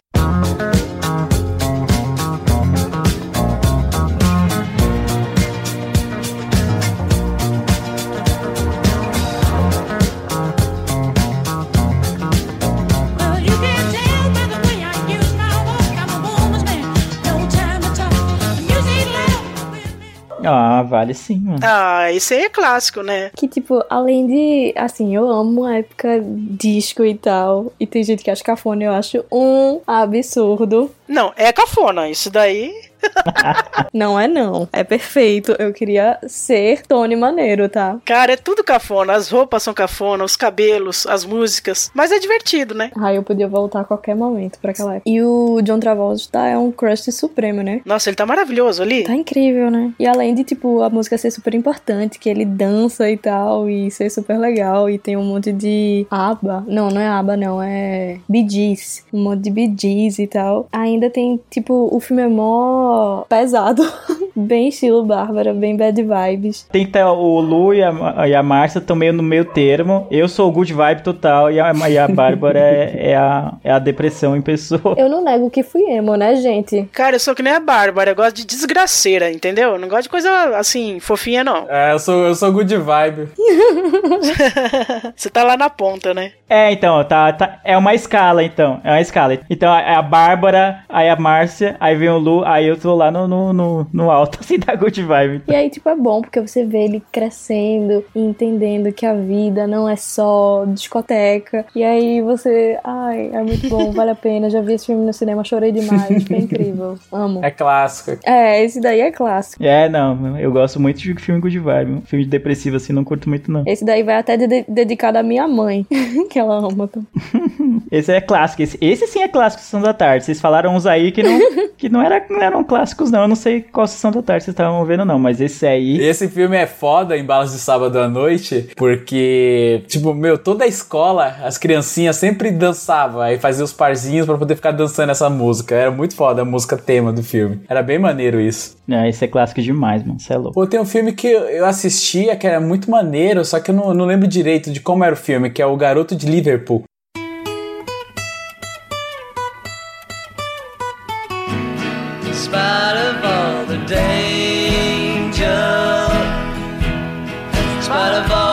Ah, vale sim, mano. Ah, esse aí é clássico, né? Que, tipo, além de. Assim, eu amo a época disco e tal. E tem gente que acha cafona, eu acho um absurdo. Não, é cafona. Isso daí. Não é não. É perfeito. Eu queria ser Tony Maneiro, tá? Cara, é tudo cafona. As roupas são cafona, os cabelos, as músicas. Mas é divertido, né? Ai, eu podia voltar a qualquer momento pra aquela época. E o John Travolta é um crush supremo, né? Nossa, ele tá maravilhoso ali. Tá incrível, né? E além de, tipo, a música ser super importante, que ele dança e tal, e ser super legal, e tem um monte de aba. Não, não é aba, não, é Bee Gees. Um monte de Bee Gees e tal. Ainda tem, tipo, o filme é mó pesado. bem estilo Bárbara, bem bad vibes. Tem que ter o Lu e a, e a Márcia estão meio no meio termo. Eu sou o good vibe total e a, e a Bárbara é, é a, é a depressão em pessoa. Eu não nego que fui emo, né, gente? Cara, eu sou que nem a Bárbara. Eu gosto de desgraceira, entendeu? Eu não gosto de coisa assim, fofinha, não. É, eu sou, eu sou good vibe. Você tá lá na ponta, né? É, então, tá, tá, é uma escala, então. É uma escala. Então, é a Bárbara, aí a Márcia, aí vem o Lu, aí eu tô lá no, no, no, no alto, assim, da good vibe. E aí, tipo, é bom porque você vê ele crescendo e entendendo que a vida não é só discoteca. E aí você, ai, é muito bom, vale a pena. Já vi esse filme no cinema, chorei demais, foi incrível. Amo. É clássico. É, esse daí é clássico. É, não, eu gosto muito de filme good vibe. Filme de depressivo, assim, não curto muito, não. Esse daí vai até de- dedicado à minha mãe, que ela ama. também. Esse é clássico. Esse, esse sim é clássico Sessão da Tarde. Vocês falaram uns aí que não, que não, era, não eram clássicos, não. Eu não sei qual Sessão da Tarde vocês estavam vendo, não. Mas esse aí. Esse filme é foda em Balas de Sábado à Noite, porque, tipo, meu, toda a escola, as criancinhas sempre dançavam, aí fazia os parzinhos pra poder ficar dançando essa música. Era muito foda a música tema do filme. Era bem maneiro isso. Não, esse é clássico demais, mano. Você é louco. Pô, tem um filme que eu assistia que era muito maneiro, só que eu não, não lembro direito de como era o filme, que é O Garoto de Liverpool. Spite of all the danger, in spite of all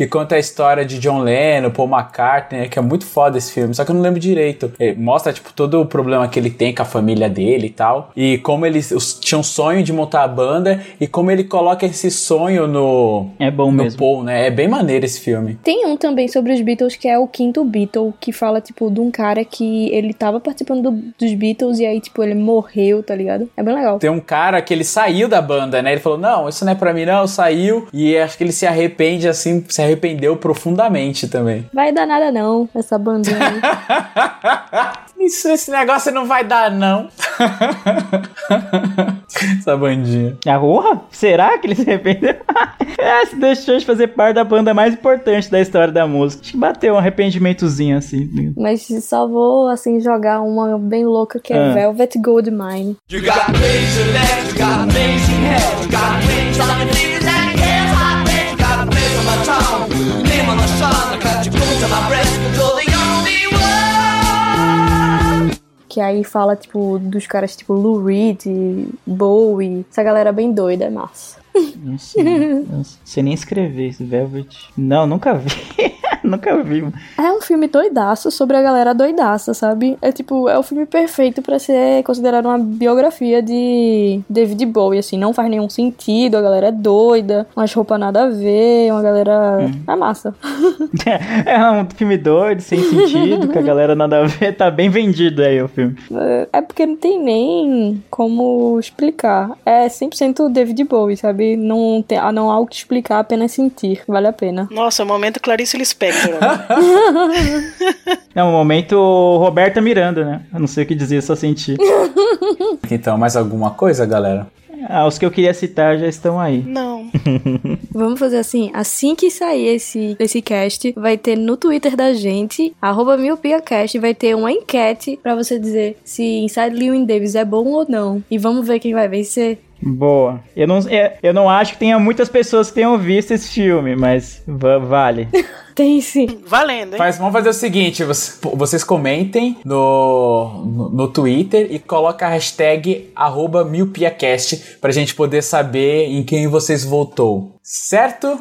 Que conta a história de John Lennon, Paul McCartney, que é muito foda esse filme, só que eu não lembro direito. Ele mostra, tipo, todo o problema que ele tem com a família dele e tal. E como eles os- tinham um sonho de montar a banda e como ele coloca esse sonho no. É bom no mesmo. Paul, né? É bem maneiro esse filme. Tem um também sobre os Beatles que é o quinto Beatle, que fala, tipo, de um cara que ele tava participando do- dos Beatles e aí, tipo, ele morreu, tá ligado? É bem legal. Tem um cara que ele saiu da banda, né? Ele falou: Não, isso não é pra mim, não. Saiu. E acho que ele se arrepende, assim, se arrependeu profundamente também. Vai dar nada não, essa bandinha. aí. Isso, esse negócio não vai dar, não. Essa bandinha. A porra? Será que ele se arrependeu? é, se deixou de fazer parte da banda mais importante da história da música. Acho que bateu um arrependimentozinho assim. Mas só vou, assim, jogar uma bem louca que é Ah. Velvet Goldmine. You got name on the sun. I got you close to my breast, you're the only one. Que aí fala, tipo, dos caras tipo Lou Reed, Bowie. Essa galera bem doida, é massa. Não sei, não sei nem escrever esse Velvet. Não, nunca vi. nunca vi. É um filme doidaço sobre a galera doidaça, sabe? É tipo, é o filme perfeito pra ser considerado uma biografia de David Bowie, assim. Não faz nenhum sentido, a galera é doida, umas roupas nada a ver, uma galera. É massa. É um filme doido, sem sentido, que a galera nada a ver. Tá bem vendido aí o filme. É- É porque não tem nem como explicar. É 100% David Bowie, sabe? Não, tem, não há o que explicar, apenas sentir. Vale a pena. Nossa, momento Clarice Lispector. É um momento Roberta Miranda, né? Eu não sei o que dizer, só sentir. Então, mais alguma coisa, galera? Ah, os que eu queria citar já estão aí. Não. Vamos fazer assim, assim que sair esse, esse cast, vai ter no Twitter da gente, arroba miopia.cast, vai ter uma enquete pra você dizer se Inside Llewyn Davis é bom ou não. E vamos ver quem vai vencer. Boa. Eu não, é, eu não acho que tenha muitas pessoas que tenham visto esse filme, mas va- vale. Tem sim. Valendo, hein? Faz, vamos fazer o seguinte: vocês, vocês comentem no, no, no Twitter e coloca a hashtag arroba MiupiaCast pra gente poder saber em quem vocês votou. Certo?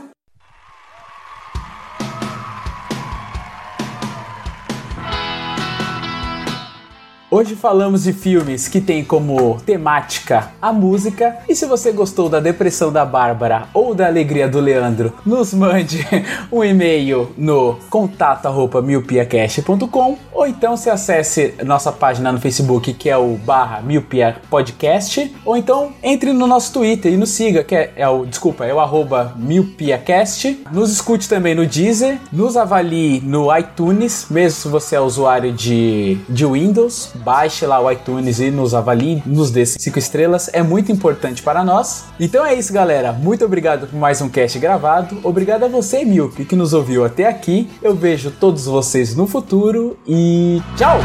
Hoje falamos de filmes que têm como temática a música. E se você gostou da depressão da Bárbara ou da alegria do Leandro, nos mande um e-mail no contato@miopiacast.com ou então se acesse nossa página no Facebook que é o barra Miopia Podcast ou então entre no nosso Twitter e nos siga que é, é o desculpa é o arroba MiopiaCast. Nos escute também no Deezer, nos avalie no iTunes, mesmo se você é usuário de, de Windows, baixe lá o iTunes e nos avalie, nos dê 5 estrelas, é muito importante para nós. Então é isso, galera. Muito obrigado por mais um cast gravado. Obrigado a você, Milk, que nos ouviu até aqui. Eu vejo todos vocês no futuro e tchau!